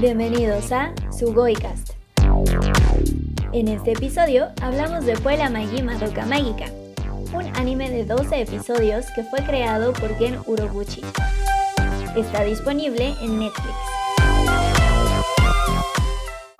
Bienvenidos a Sugoicast. En este episodio hablamos de Puella Magi Madoka Mágica, un anime de 12 episodios que fue creado por Gen Urobuchi. Está disponible en Netflix.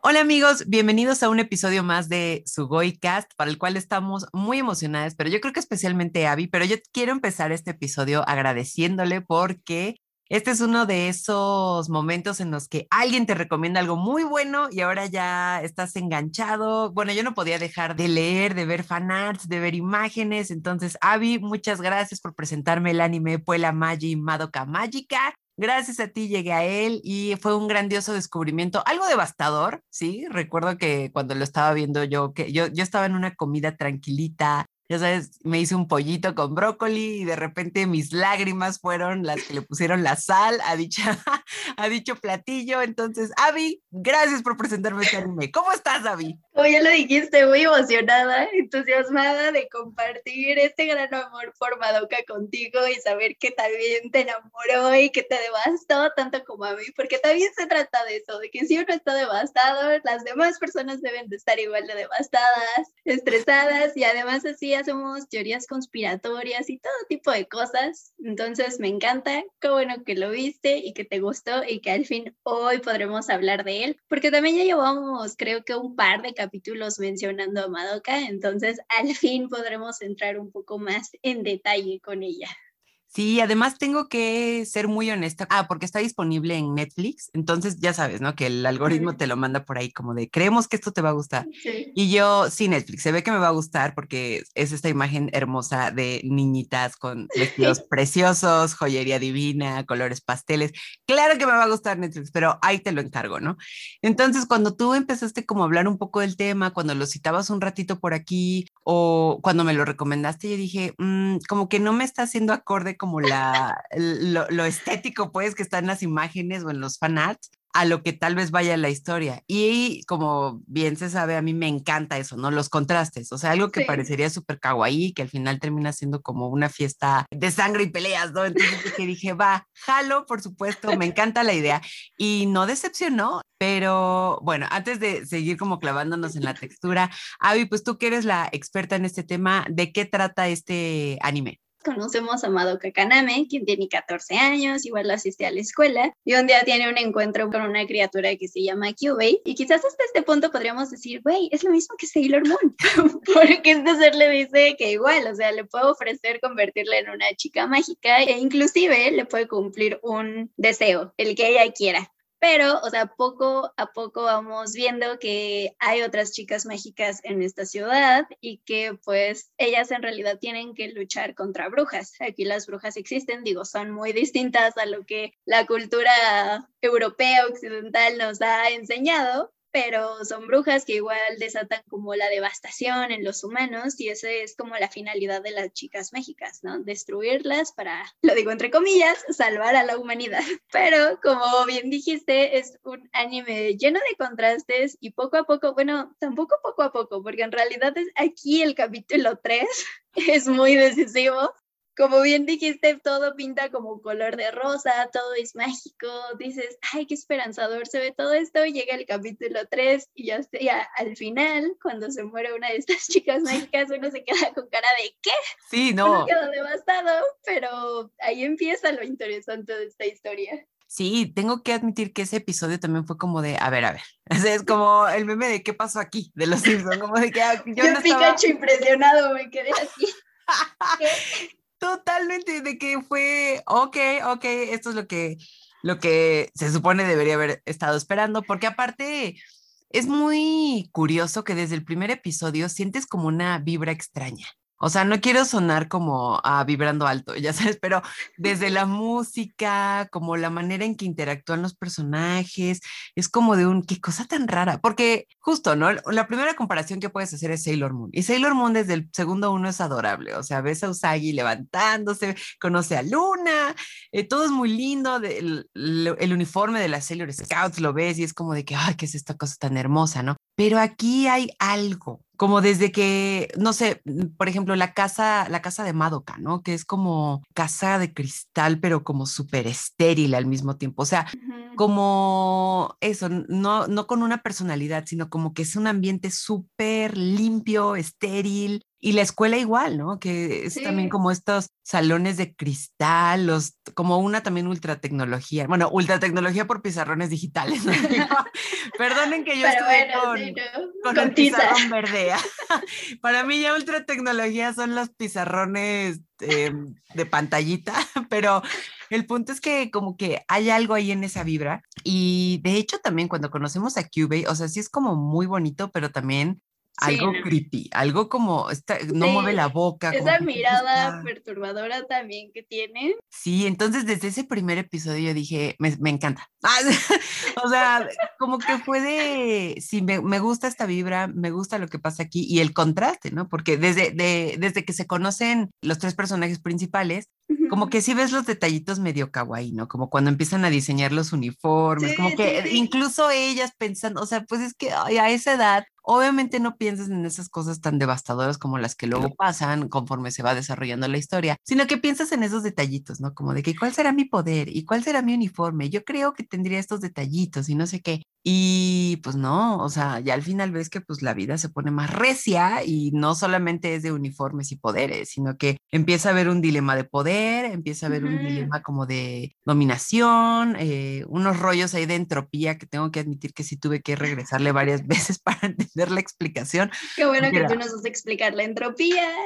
Hola amigos, bienvenidos a un episodio más de Sugoicast, para el cual estamos muy emocionadas, pero yo creo que especialmente Abby, pero yo quiero empezar este episodio agradeciéndole porque este es uno de esos momentos en los que alguien te recomienda algo muy bueno y ahora ya estás enganchado. Bueno, yo no podía dejar de leer, de ver fanarts, de ver imágenes. Entonces, Abby, muchas gracias por presentarme el anime Puella Magi Madoka Mágica. Gracias a ti llegué a él y fue un grandioso descubrimiento, algo devastador, sí. Recuerdo que cuando lo estaba viendo yo, que yo, yo estaba en una comida tranquilita, ya sabes, me hice un pollito con brócoli y de repente mis lágrimas fueron las que le pusieron la sal a, a dicho platillo. Entonces, Avi, gracias por presentarme este anime. ¿Cómo estás, Avi? Como ya lo dijiste, muy emocionada, entusiasmada de compartir este gran amor por Madoka contigo y saber que también te enamoró y que te devastó tanto como a mí, porque también se trata de eso, de que si uno está devastado, las demás personas deben de estar igual de devastadas, estresadas y además así hacemos teorías conspiratorias y todo tipo de cosas. Entonces me encanta, qué bueno que lo viste y que te gustó y que al fin hoy podremos hablar de él, porque también ya llevamos creo que un par de capítulos mencionando a Madoka, entonces al fin podremos entrar un poco más en detalle con ella. Sí, además tengo que ser muy honesta. Ah, porque está disponible en Netflix. Entonces ya sabes, ¿no? Que el algoritmo te lo manda por ahí como de, creemos que esto te va a gustar. Y yo, sí, Netflix, se ve que me va a gustar porque es esta imagen hermosa de niñitas con vestidos preciosos, joyería divina, colores pasteles. Claro que me va a gustar Netflix, pero ahí te lo encargo, ¿no? Entonces, cuando tú empezaste como a hablar un poco del tema, cuando lo citabas un ratito por aquí o cuando me lo recomendaste, yo dije, mm, como que no me está haciendo acorde como la, lo, estético, pues, que está en las imágenes o en los fanarts, a lo que tal vez vaya la historia. Y como bien se sabe, a mí me encanta eso, ¿no? Los contrastes, o sea, algo que parecería súper kawaii, que al final termina siendo como una fiesta de sangre y peleas, ¿no? Entonces que dije, va, jalo, por supuesto, me encanta la idea. Y no decepcionó, pero bueno, antes de seguir como clavándonos en la textura, Avi, pues tú que eres la experta en este tema, ¿de qué trata este anime? Conocemos a Madoka Kaname, quien tiene 14 años, igual asiste a la escuela, y un día tiene un encuentro con una criatura que se llama Kyubei, y quizás hasta este punto podríamos decir, güey, es lo mismo que Sailor Moon, porque este ser le dice que igual, o sea, le puede ofrecer convertirla en una chica mágica e inclusive le puede cumplir un deseo, el que ella quiera. Pero, o sea, poco a poco vamos viendo que hay otras chicas mágicas en esta ciudad y que pues ellas en realidad tienen que luchar contra brujas. Aquí las brujas existen, digo, son muy distintas a lo que la cultura europea occidental nos ha enseñado, pero son brujas que igual desatan como la devastación en los humanos y esa es como la finalidad de las chicas mágicas, ¿no? Destruirlas para, lo digo entre comillas, salvar a la humanidad. Pero como bien dijiste, es un anime lleno de contrastes y poco a poco, bueno, tampoco poco a poco, porque en realidad es aquí el capítulo 3 es muy decisivo como bien dijiste, todo pinta como color de rosa, todo es mágico, dices, ay, qué esperanzador se ve todo esto, llega el capítulo 3 y ya, ya al final, cuando se muere una de estas chicas mágicas, uno se queda con cara de, ¿qué? Sí, no. Uno queda devastado, pero ahí empieza lo interesante de esta historia. Sí, tengo que admitir que ese episodio también fue como de, a ver, a ver, es como el meme de qué pasó aquí, de los Simpsons, como de que ah, yo, yo no Pikachu impresionado, me quedé así. Totalmente, de que fue, ok, ok, esto es lo que, lo que se supone debería haber estado esperando, porque aparte es muy curioso que desde el primer episodio sientes como una vibra extraña. O sea, no quiero sonar como a vibrando alto, ya sabes, pero desde la música, como la manera en que interactúan los personajes, es como de un, qué cosa tan rara, porque justo, ¿no? La primera comparación que puedes hacer es Sailor Moon, y Sailor Moon desde el segundo uno es adorable, o sea, ves a Usagi levantándose, conoce a Luna, eh, todo es muy lindo, el, el uniforme de las Sailor Scouts lo ves y es como de que, ay, qué es esta cosa tan hermosa, ¿no? Pero aquí hay algo, como desde que, no sé, mm, por ejemplo, la casa, la casa de Madoka, ¿no? Que es como casa de cristal, pero como súper estéril al mismo tiempo. O sea, como eso, no, no con una personalidad, sino como que es un ambiente súper limpio, estéril, y la escuela igual, ¿no? Que es también como estos salones de cristal, los, como una también ultra tecnología. Bueno, ultra tecnología por pizarrones digitales. ¿no? Perdonen que yo estuve con, con, el pizarrón verde. Para mí ya ultra tecnología son los pizarrones em, de pantallita, pero el punto es que como que hay algo ahí en esa vibra. Y de hecho también cuando conocemos a Cubey, o sea, sí es como muy bonito, pero también algo creepy, algo como está, no mueve la boca. Esa mirada perturbadora también que tiene. Sí, entonces desde ese primer episodio yo dije, me, me encanta. o sea, como que fue de, sí, me, me, gusta esta vibra, me gusta lo que pasa aquí y el contraste, ¿no? Porque desde, de, desde que se conocen los tres personajes principales, como que sí ves los detallitos medio kawaii, ¿no? Como cuando empiezan a diseñar los uniformes, como que incluso ellas pensando, o sea, pues es que a esa edad Obviamente no pienses en esas cosas tan devastadoras como las que luego pasan conforme se va desarrollando la historia, sino que piensas en esos detallitos, ¿no? Como de que cuál será mi poder y cuál será mi uniforme. Yo creo que tendría estos detallitos y no sé qué. Y pues no, o sea, ya al final ves que pues la vida se pone más recia y no solamente es de uniformes y poderes, sino que empieza a haber un dilema de poder, empieza a haber un dilema como de dominación, eh, unos rollos ahí de entropía que tengo que admitir que sí tuve que regresarle varias veces para entender la explicación. Qué bueno que tú nos vas a explicar la entropía.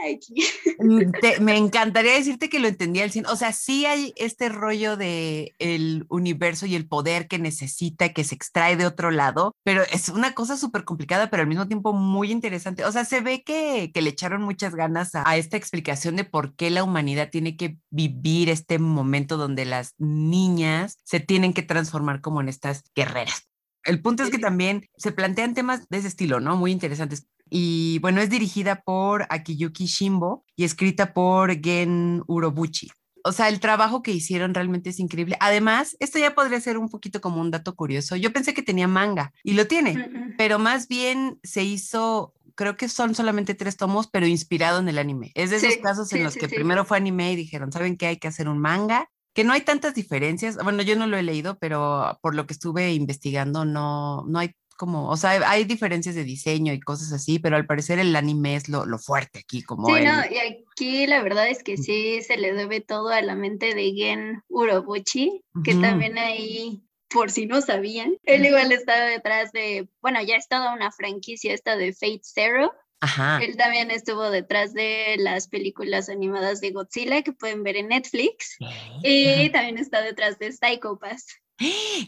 Mm, me encantaría decirte que lo entendía al 100, o sea, sí hay este rollo de el universo y el poder que necesita, que se extrae de otro lado, pero es una cosa súper complicada, pero al mismo tiempo muy interesante. O sea, se ve que, que le echaron muchas ganas a, a, esta explicación de por qué la humanidad tiene que vivir este momento donde las niñas se tienen que transformar como en estas guerreras. El punto es que también se plantean temas de ese estilo, ¿no? Muy interesantes. Y bueno, es dirigida por Akiyuki Shimbo y escrita por Gen Urobuchi o sea, el trabajo que hicieron realmente es increíble. Además, esto ya podría ser un poquito como un dato curioso. Yo pensé que tenía manga y lo tiene, pero más bien se hizo creo que son solamente tres tomos, pero inspirado en el anime. Es de esos casos en los que primero fue anime y dijeron, ¿saben qué? Hay que hacer un manga. Que no hay tantas diferencias. Bueno, yo no lo he leído, pero por lo que estuve investigando, no, no hay como, o sea, hay diferencias de diseño y cosas así, pero al parecer el anime es lo, lo fuerte aquí, como Sí, no, y aquí la verdad es que sí se le debe todo a la mente de Gen Urobuchi, que también ahí, por si no sabían, él igual está detrás de, bueno, ya es toda una franquicia esta de Fate Zero, Ajá. Él también estuvo detrás de las películas animadas de Godzilla que pueden ver en Netflix. Y también está detrás de Psycho Pass.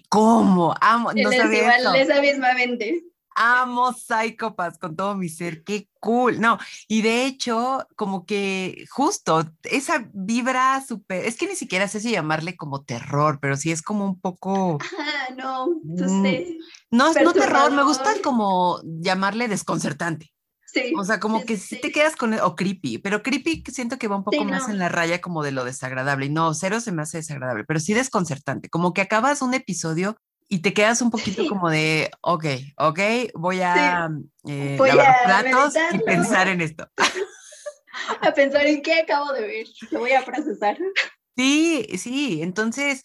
¿Cómo? Amo, no sabía igual, esa mismamente. Amo Psychopaths con todo mi ser, qué cool. No, y de hecho, como que justo esa vibra súper, es que ni siquiera sé si llamarle como terror, pero sí es como un poco... Ah, no, mm, no, no terror, me gusta como llamarle desconcertante. O sea, como que si te quedas con, o creepy, pero creepy siento que va un poco más en la raya como de lo desagradable. Y no, cero se me hace desagradable, pero sí desconcertante. Como que acabas un episodio y te quedas un poquito como de, ok, ok, voy a eh, lavar platos y pensar en esto. a pensar en qué acabo de ver, lo voy a procesar. Sí, sí, entonces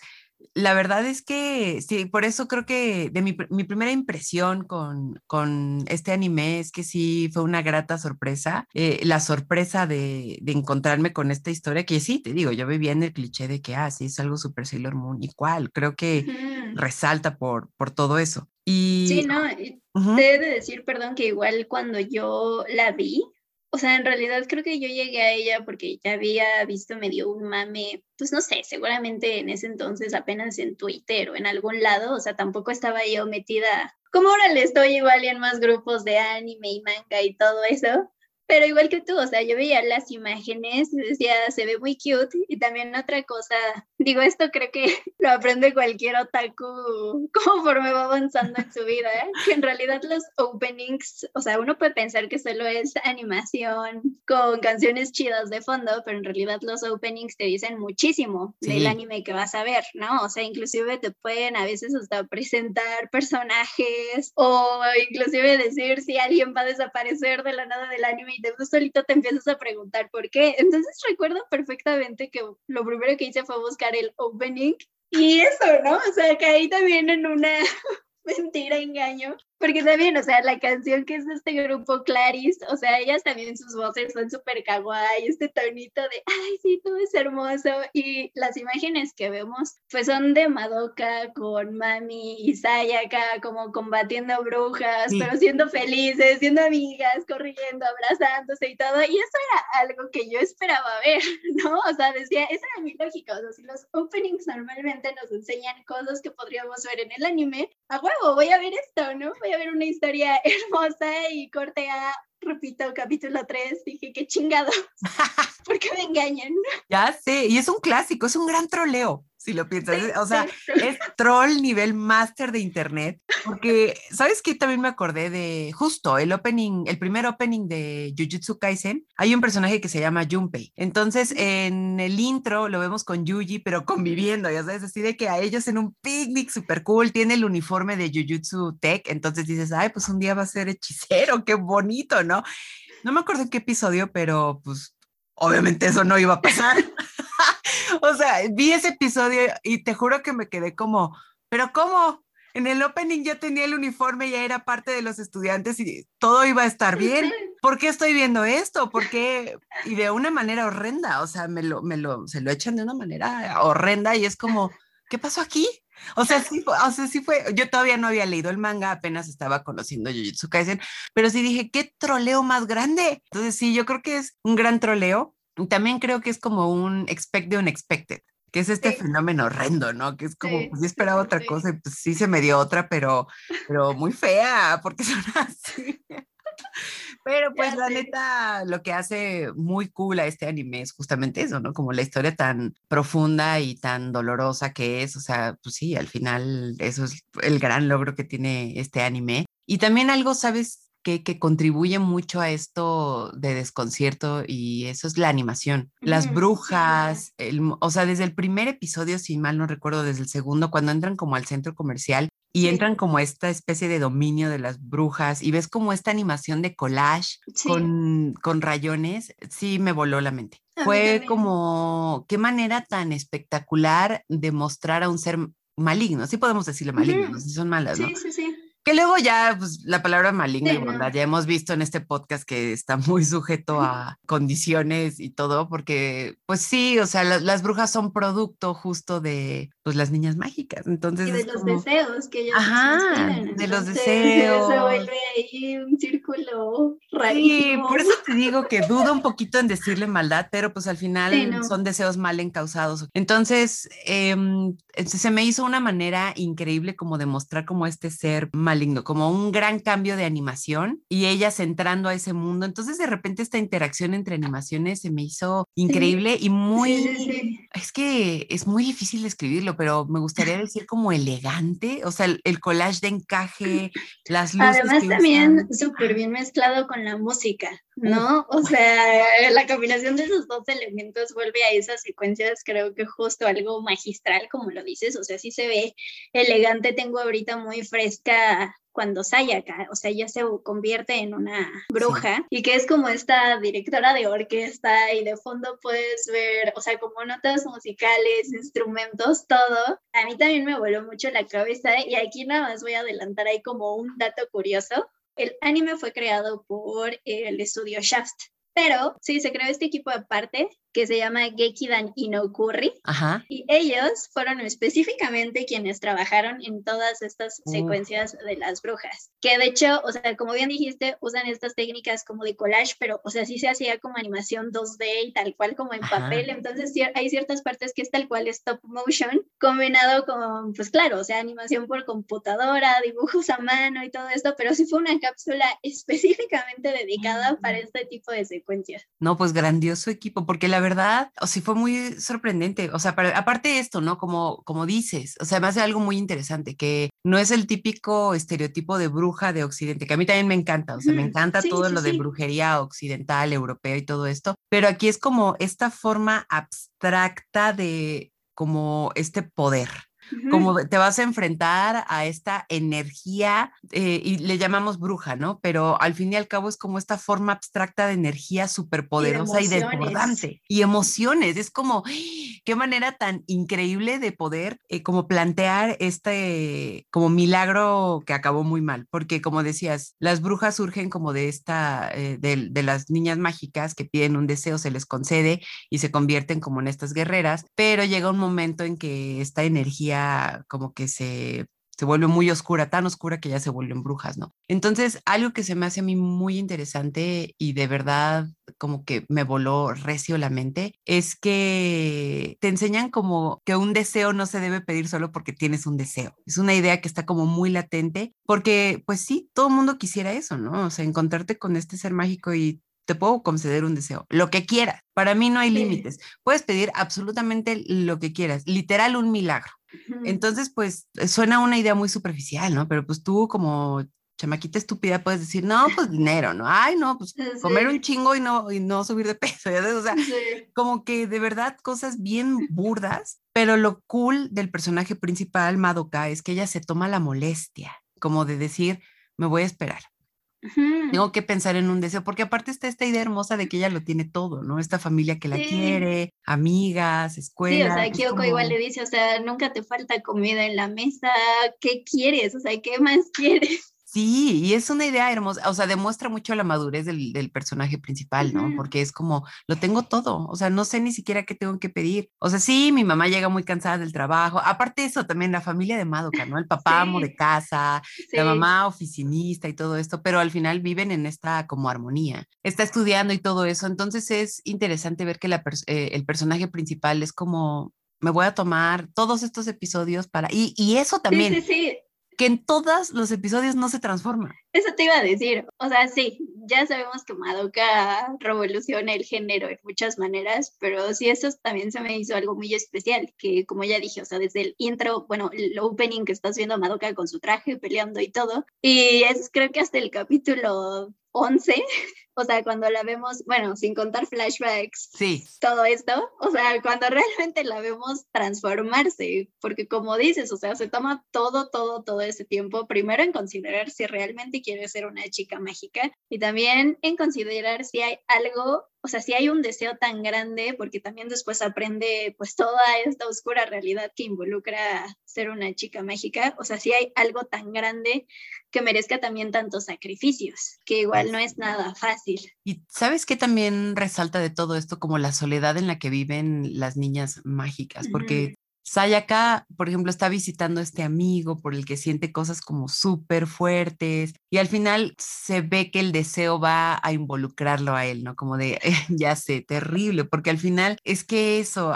la verdad es que sí, por eso creo que de mi, mi primera impresión con, con, este anime es que sí fue una grata sorpresa. Eh, la sorpresa de, de, encontrarme con esta historia, que sí, te digo, yo vivía en el cliché de que, ah, sí, es algo super Sailor Moon, igual, creo que resalta por, por todo eso. Y, sí, no, te he de decir, perdón, que igual cuando yo la vi, o sea, en realidad creo que yo llegué a ella porque ya había visto medio un mame, pues no sé, seguramente en ese entonces apenas en Twitter o en algún lado, o sea, tampoco estaba yo metida, como ahora le estoy igual en más grupos de anime y manga y todo eso, pero igual que tú, o sea, yo veía las imágenes y decía, se ve muy cute. Y también otra cosa, digo, esto creo que lo aprende cualquier otaku conforme va avanzando en su vida, ¿eh? que en realidad los openings, o sea, uno puede pensar que solo es animación con canciones chidas de fondo, pero en realidad los openings te dicen muchísimo del anime que vas a ver, ¿no? O sea, inclusive te pueden a veces hasta presentar personajes o inclusive decir si alguien va a desaparecer de la nada del anime y de solito te empiezas a preguntar por qué. Entonces recuerdo perfectamente que lo primero que hice fue buscar el opening y eso, ¿no? O sea, caí también en una mentira, engaño, porque también, o sea, la canción que es de este grupo Claris, o sea, ellas también sus voces son súper kawaii, este tonito de, ay, sí, todo es hermoso. Y las imágenes que vemos, pues son de Madoka con Mami y Sayaka, como combatiendo brujas, pero siendo felices, siendo amigas, corriendo, abrazándose y todo. Y eso era algo que yo esperaba ver, ¿no? O sea, decía, eso era mi lógica. O sea, si los openings normalmente nos enseñan cosas que podríamos ver en el anime, a huevo, voy a ver esto, ¿no? Ver una historia hermosa y corte a, repito, capítulo 3, dije, qué chingado, ¿por qué me engañan? Ya sé, y es un clásico, es un gran troleo si lo piensas. O sea, es troll nivel máster de internet, porque, ¿sabes qué? También me acordé de justo el opening, el primer opening de Jujutsu Kaisen. Hay un personaje que se llama Junpei. Entonces, en el intro lo vemos con Yuji, pero conviviendo, ya sabes, así de que a ellos en un picnic súper cool, tiene el uniforme de Jujutsu Tech. Entonces dices, ay, pues un día va a ser hechicero, qué bonito, ¿no? No me acuerdo en qué episodio, pero pues obviamente eso no iba a pasar. o sea, vi ese episodio y te juro que me quedé como, pero ¿cómo? En el opening ya tenía el uniforme, ya era parte de los estudiantes y todo iba a estar bien. ¿Por qué estoy viendo esto? ¿Por qué? Y de una manera horrenda, o sea, me lo, me lo, se lo echan de una manera horrenda y es como, ¿qué pasó aquí? O sea, sí, o sea, sí fue, yo todavía no había leído el manga, apenas estaba conociendo Jujutsu Kaisen, pero sí dije, ¿qué troleo más grande? Entonces sí, yo creo que es un gran troleo también creo que es como un expect the unexpected, que es este fenómeno horrendo, ¿no? Que es como, pues yo esperaba otra cosa y pues sí se me dio otra, pero, pero muy fea, porque son así. Pero pues la neta, lo que hace muy cool a este anime es justamente eso, ¿no? Como la historia tan profunda y tan dolorosa que es, o sea, pues sí, al final eso es el gran logro que tiene este anime. Y también algo, ¿sabes? que, contribuye mucho a esto de desconcierto y eso es la animación. Las brujas, o sea, desde el primer episodio, si mal no recuerdo, desde el segundo, cuando entran como al centro comercial y entran como esta especie de dominio de las brujas y ves como esta animación de collage con, con rayones, sí me voló la mente. Fue como, qué manera tan espectacular de mostrar a un ser maligno, sí podemos decirle maligno, si son malas, ¿no? Sí, sí, sí. Que luego ya, pues la palabra y bondad, ya hemos visto en este podcast que está muy sujeto a condiciones y todo, porque pues sí, o sea, las brujas son producto justo de pues las niñas mágicas. Entonces, y de los deseos que ellos Ajá, de los deseos. Se vuelve ahí un círculo rarísimo. Sí, por eso te digo que dudo un poquito en decirle maldad, pero pues al final son deseos mal encausados. Entonces, em, se me hizo una manera increíble como de mostrar como este ser maligno, como un gran cambio de animación y ellas entrando a ese mundo. Entonces, de repente esta interacción entre animaciones se me hizo increíble y muy... es que es muy difícil escribirlo, pero me gustaría decir como elegante, o sea, el, collage de encaje, las luces. Además también súper bien mezclado con la música, ¿no? O sea, la combinación de esos dos elementos vuelve a esas secuencias, creo que justo algo magistral, como lo dices, o sea, sí se ve elegante, tengo ahorita muy fresca cuando Sayaka, o sea, ella se convierte en una bruja y que es como esta directora de orquesta y de fondo puedes ver, o sea, como notas musicales, instrumentos, todo. A mí también me voló mucho la cabeza y aquí nada más voy a adelantar ahí como un dato curioso. El anime fue creado por el estudio Shaft, pero sí, se creó este equipo aparte que se llama Gekidan Inokuri. Ajá. Y ellos fueron específicamente quienes trabajaron en todas estas secuencias de las brujas. Que de hecho, o sea, como bien dijiste, usan estas técnicas como de collage, pero, o sea, sí se hacía como animación 2D y tal cual como en papel. Entonces, hay ciertas partes que es tal cual stop motion, combinado con, pues claro, o sea, animación por computadora, dibujos a mano y todo esto, pero sí fue una cápsula específicamente dedicada para este tipo de secuencias. No, pues grandioso equipo, porque la verdad, o sí fue muy sorprendente. O sea, aparte de esto, ¿no? Como, como dices, o sea, me hace algo muy interesante, que no es el típico estereotipo de bruja de Occidente, que a mí también me encanta, o sea, me encanta todo lo de brujería occidental, europea y todo esto, pero aquí es como esta forma abstracta de como este poder. Como te vas a enfrentar a esta energía eh, y le llamamos bruja, ¿no? Pero al fin y al cabo es como esta forma abstracta de energía súper poderosa y, desbordante. Y emociones, es como, qué manera tan increíble de poder eh, como plantear este como milagro que acabó muy mal, porque como decías, las brujas surgen como de esta, eh, de, de las niñas mágicas que piden un deseo, se les concede y se convierten como en estas guerreras, pero llega un momento en que esta energía como que se se vuelve muy oscura, tan oscura que ya se vuelven brujas, ¿no? Entonces, algo que se me hace a mí muy interesante y de verdad como que me voló recio la mente, es que te enseñan como que un deseo no se debe pedir solo porque tienes un deseo. Es una idea que está como muy latente, porque pues sí, todo el mundo quisiera eso, ¿no? O sea, encontrarte con este ser mágico y te puedo conceder un deseo, lo que quieras. Para mí no hay límites. Puedes pedir absolutamente lo que quieras, literal un milagro. Entonces, pues suena una idea muy superficial, ¿no? Pero pues tú como chamaquita estúpida puedes decir, no, pues dinero, ¿no? Ay, no, pues comer un chingo y no, y no subir de peso, ¿ya O sea, como que de verdad cosas bien burdas, pero lo cool del personaje principal, Madoka, es que ella se toma la molestia, como de decir, me voy a esperar. Tengo que pensar en un deseo, porque aparte está esta idea hermosa de que ella lo tiene todo, ¿no? Esta familia que la quiere, amigas, escuela. Sí, o sea, Kyoko igual le dice, o sea, nunca te falta comida en la mesa, ¿qué quieres? O sea, ¿qué más quieres? Sí, y es una idea hermosa, o sea, demuestra mucho la madurez del, del personaje principal, ¿no? Porque es como, lo tengo todo, o sea, no sé ni siquiera qué tengo que pedir. O sea, sí, mi mamá llega muy cansada del trabajo. Aparte eso, también la familia de Madoka, ¿no? El papá amo de casa, la mamá oficinista y todo esto, pero al final viven en esta como armonía. Está estudiando y todo eso, entonces es interesante ver que la eh, el personaje principal es como, me voy a tomar todos estos episodios para... Y, y eso también... Sí, sí, sí que en todos los episodios no se transforma. Eso te iba a decir, o sea, sí, ya sabemos que Madoka revoluciona el género en muchas maneras, pero sí, eso también se me hizo algo muy especial, que como ya dije, o sea, desde el intro, bueno, el opening que estás viendo a Madoka con su traje peleando y todo, y es creo que hasta el capítulo 11, o sea, cuando la vemos, bueno, sin contar flashbacks, sí. todo esto, o sea, cuando realmente la vemos transformarse, porque como dices, o sea, se toma todo, todo, todo ese tiempo, primero en considerar si realmente quiere ser una chica mágica y también en considerar si hay algo o sea, si hay un deseo tan grande, porque también después aprende pues toda esta oscura realidad que involucra ser una chica mágica, o sea, si hay algo tan grande que merezca también tantos sacrificios, que igual no es nada fácil. Y sabes que también resalta de todo esto como la soledad en la que viven las niñas mágicas, porque Sayaka, por ejemplo, está visitando a este amigo por el que siente cosas como súper fuertes y al final se ve que el deseo va a involucrarlo a él, ¿no? Como de, ya sé, terrible, porque al final es que eso,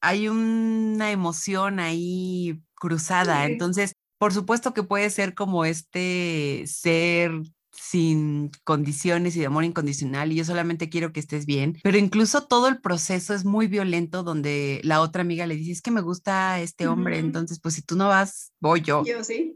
hay una emoción ahí cruzada, entonces, por supuesto que puede ser como este ser sin condiciones y de amor incondicional y yo solamente quiero que estés bien, pero incluso todo el proceso es muy violento donde la otra amiga le dice, es que me gusta este hombre, entonces pues si tú no vas, voy yo. Yo sí.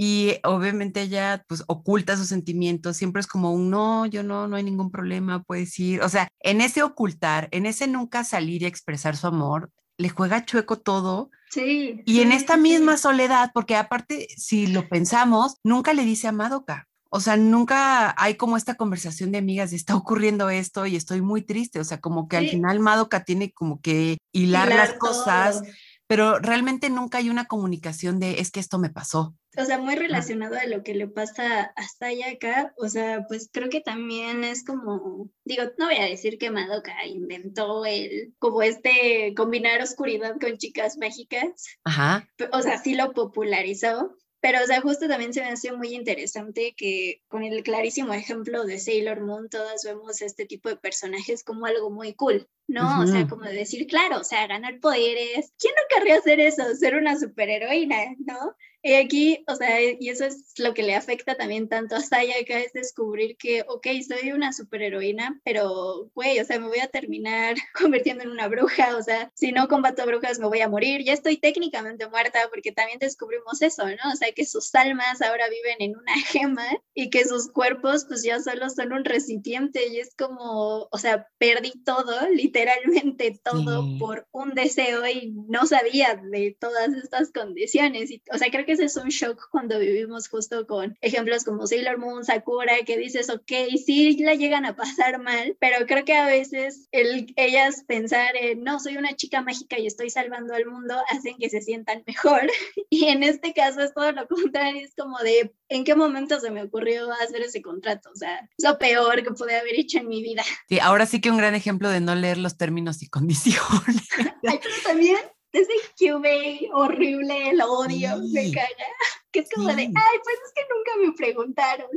Y obviamente ella pues oculta sus sentimientos, siempre es como un no, yo no, no hay ningún problema, puedes ir. O sea, en ese ocultar, en ese nunca salir y expresar su amor, le juega chueco todo. Sí. Y en esta misma soledad, porque aparte, si lo pensamos, nunca le dice a Madoka. O sea, nunca hay como esta conversación de amigas de está ocurriendo esto y estoy muy triste. O sea, como que al final Madoka tiene como que hilar, las cosas, pero realmente nunca hay una comunicación de es que esto me pasó. O sea, muy relacionado a lo que le pasa hasta allá acá. O sea, pues creo que también es como, digo, no voy a decir que Madoka inventó el, como este combinar oscuridad con chicas mágicas. Ajá. O sea, sí lo popularizó, pero, o sea, justo también se me hace muy interesante que con el clarísimo ejemplo de Sailor Moon, todas vemos este tipo de personajes como algo muy cool, ¿no? O sea, como decir, claro, o sea, ganar poderes. ¿Quién no querría hacer eso? Ser una superheroína, ¿no? Y aquí, o sea, y eso es lo que le afecta también tanto a Saya, que es descubrir que, ok, soy una superheroína, pero, güey, o sea, me voy a terminar convirtiendo en una bruja, o sea, si no combato brujas me voy a morir, ya estoy técnicamente muerta, porque también descubrimos eso, ¿no? O sea, que sus almas ahora viven en una gema y que sus cuerpos pues ya solo son un recipiente y es como, o sea, perdí todo, literalmente todo por un deseo y no sabía de todas estas condiciones. Y, o sea, creo que ese es un shock cuando vivimos justo con ejemplos como Sailor Moon, Sakura, que dices, ok, sí la llegan a pasar mal, pero creo que a veces el, ellas pensar en, no, soy una chica mágica y estoy salvando al mundo, hacen que se sientan mejor. Y en este caso es todo lo contrario, es como de, ¿en qué momento se me ocurrió hacer ese contrato? O sea, es lo peor que pude haber hecho en mi vida. Sí, ahora sí que un gran ejemplo de no leer los términos y condiciones. Ay, pero también ese QB horrible, el odio, me caga. Que es como de, ay, pues es que nunca me preguntaron.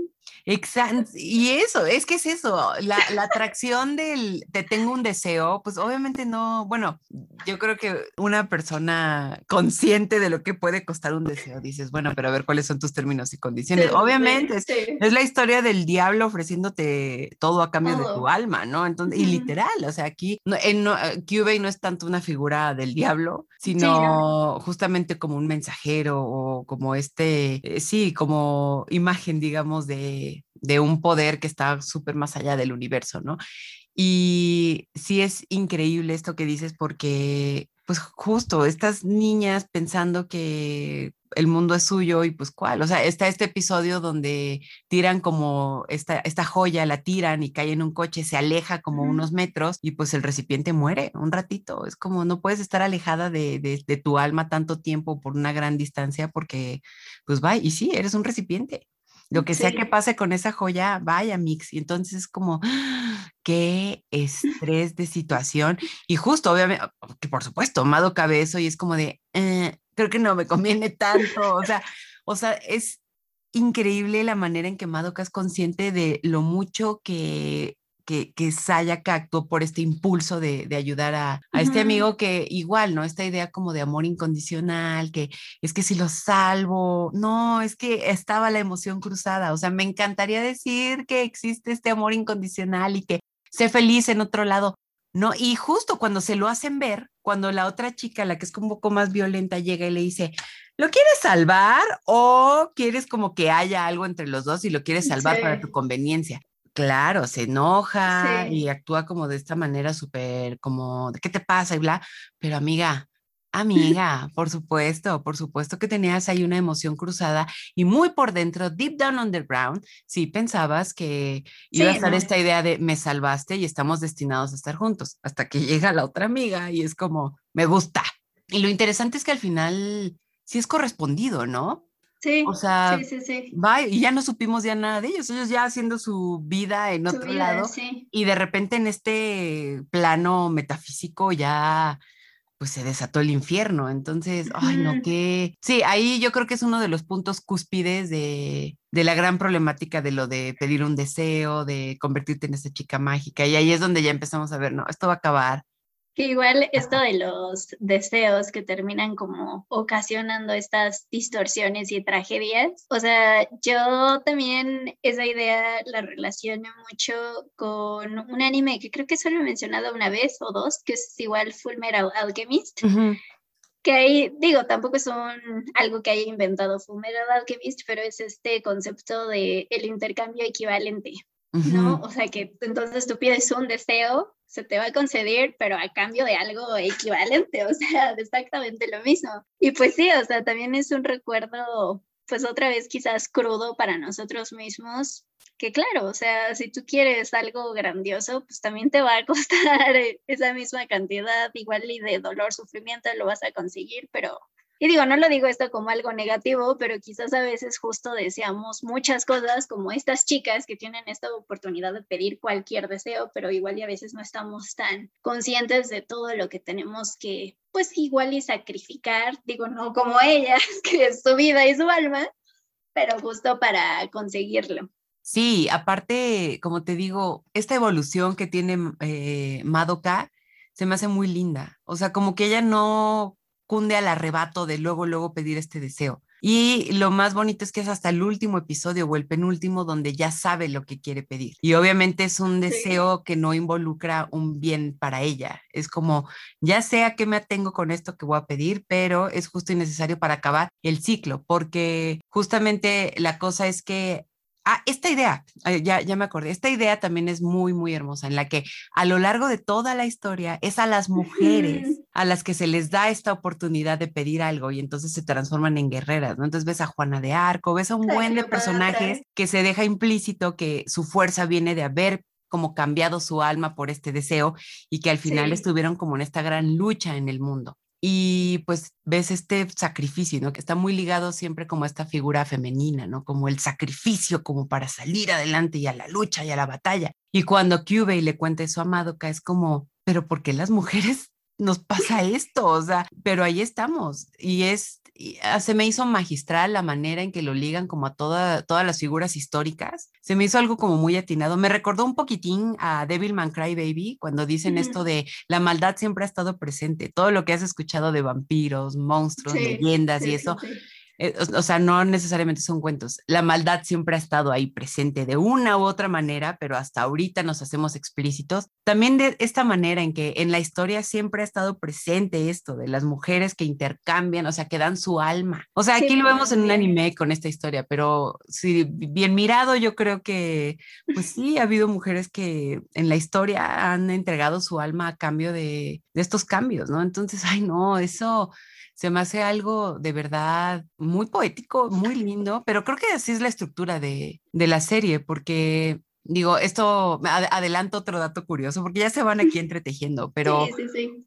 Exacto. Y eso, es que es eso, la, la, atracción del te tengo un deseo, pues obviamente no, bueno, yo creo que una persona consciente de lo que puede costar un deseo, dices, bueno, pero a ver cuáles son tus términos y condiciones. obviamente, es, la historia del diablo ofreciéndote todo a cambio de tu alma, ¿no? Entonces, y literal, o sea, aquí en, no, eh, no es tanto una figura del diablo, sino justamente como un mensajero o como este, eh, sí, como imagen, digamos, de de, un poder que está súper más allá del universo, ¿no? Y sí es increíble esto que dices porque, pues justo, estas niñas pensando que el mundo es suyo y pues cuál, o sea, está este episodio donde tiran como esta, esta joya, la tiran y cae en un coche, se aleja como unos metros y pues el recipiente muere un ratito, es como no puedes estar alejada de, de, de tu alma tanto tiempo por una gran distancia porque pues va, y sí, eres un recipiente, lo que sea que pase con esa joya, vaya mix. Y entonces es como, qué estrés de situación. Y justo, obviamente, que por supuesto, Mado Cabezo y es como de, eh, creo que no me conviene tanto. O sea, o sea, es increíble la manera en que Madoka es consciente de lo mucho que que, que Sayaka actuó por este impulso de, de ayudar a, a este amigo que igual, ¿no? Esta idea como de amor incondicional, que es que si lo salvo, no, es que estaba la emoción cruzada, o sea, me encantaría decir que existe este amor incondicional y que sé feliz en otro lado, ¿no? Y justo cuando se lo hacen ver, cuando la otra chica, la que es un poco más violenta, llega y le dice, ¿lo quieres salvar o quieres como que haya algo entre los dos y lo quieres salvar para tu conveniencia? Claro, se enoja y actúa como de esta manera súper como, ¿qué te pasa? Y bla, pero amiga, amiga, por supuesto, por supuesto que tenías ahí una emoción cruzada y muy por dentro, deep down underground, sí pensabas que iba a estar esta idea de me salvaste y estamos destinados a estar juntos, hasta que llega la otra amiga y es como, me gusta. Y lo interesante es que al final sí es correspondido, ¿no? Sí, o sea, sí, sí, va y ya no supimos ya nada de ellos, ellos ya haciendo su vida en otro lado y de repente en este plano metafísico ya pues se desató el infierno, entonces, ay no, que sí, ahí yo creo que es uno de los puntos cúspides de, de la gran problemática de lo de pedir un deseo, de convertirte en esa chica mágica y ahí es donde ya empezamos a ver, no, esto va a acabar, que igual esto de los deseos que terminan como ocasionando estas distorsiones y tragedias, o sea, yo también esa idea la relaciono mucho con un anime que creo que solo he mencionado una vez o dos, que es igual Full Metal Alchemist. Que ahí, digo, tampoco es un, algo que haya inventado Full Metal Alchemist, pero es este concepto de el intercambio equivalente, ¿no? O sea, que entonces tú pides un deseo, se te va a conceder, pero a cambio de algo equivalente, o sea, exactamente lo mismo. Y pues sí, o sea, también es un recuerdo, pues otra vez quizás crudo para nosotros mismos, que claro, o sea, si tú quieres algo grandioso, pues también te va a costar esa misma cantidad, igual y de dolor, sufrimiento lo vas a conseguir, pero y digo, no lo digo esto como algo negativo, pero quizás a veces justo deseamos muchas cosas como estas chicas que tienen esta oportunidad de pedir cualquier deseo, pero igual y a veces no estamos tan conscientes de todo lo que tenemos que, pues igual y sacrificar, digo, no como ellas, que es su vida y su alma, pero justo para conseguirlo. Sí, aparte, como te digo, esta evolución que tiene eh, Madoka se me hace muy linda. O sea, como que ella no cunde al arrebato de luego, luego pedir este deseo, Y lo más bonito es que es hasta el último episodio o el penúltimo donde ya sabe lo que quiere pedir. Y obviamente es un deseo que no involucra un bien para ella. Es como, ya sé a qué me atengo con esto que voy a pedir, pero es justo y necesario para acabar el ciclo, porque justamente la cosa es que Ah, esta idea, eh, ya, ya me acordé, esta idea también es muy, muy hermosa, en la que a lo largo de toda la historia es a las mujeres a las que se les da esta oportunidad de pedir algo y entonces se transforman en guerreras, ¿no? Entonces ves a Juana de Arco, ves a un buen de personajes que se deja implícito que su fuerza viene de haber como cambiado su alma por este deseo y que al final estuvieron como en esta gran lucha en el mundo y pues ves este sacrificio, ¿no? Que está muy ligado siempre como a esta figura femenina, ¿no? Como el sacrificio como para salir adelante y a la lucha y a la batalla. Y cuando Cubey le cuenta eso a Madoka es como, pero ¿por qué las mujeres nos pasa esto? O sea, pero ahí estamos y es Ah, se me hizo magistral la manera en que lo ligan como a toda, todas las figuras históricas. Se me hizo algo como muy atinado. Me recordó un poquitín a Devilman Cry Baby cuando dicen esto de la maldad siempre ha estado presente. Todo lo que has escuchado de vampiros, monstruos, leyendas y eso. O, sea, no necesariamente son cuentos. La maldad siempre ha estado ahí presente de una u otra manera, pero hasta ahorita nos hacemos explícitos. También de esta manera en que en la historia siempre ha estado presente esto de las mujeres que intercambian, o sea, que dan su alma. O sea, aquí lo vemos en un anime con esta historia, pero si bien mirado, yo creo que, pues sí, ha habido mujeres que en la historia han entregado su alma a cambio de, de estos cambios, ¿no? Entonces, ay, no, eso se me hace algo de verdad muy poético, muy lindo, pero creo que así es la estructura de, de la serie, porque digo, esto adelanto otro dato curioso, porque ya se van aquí entretejiendo, pero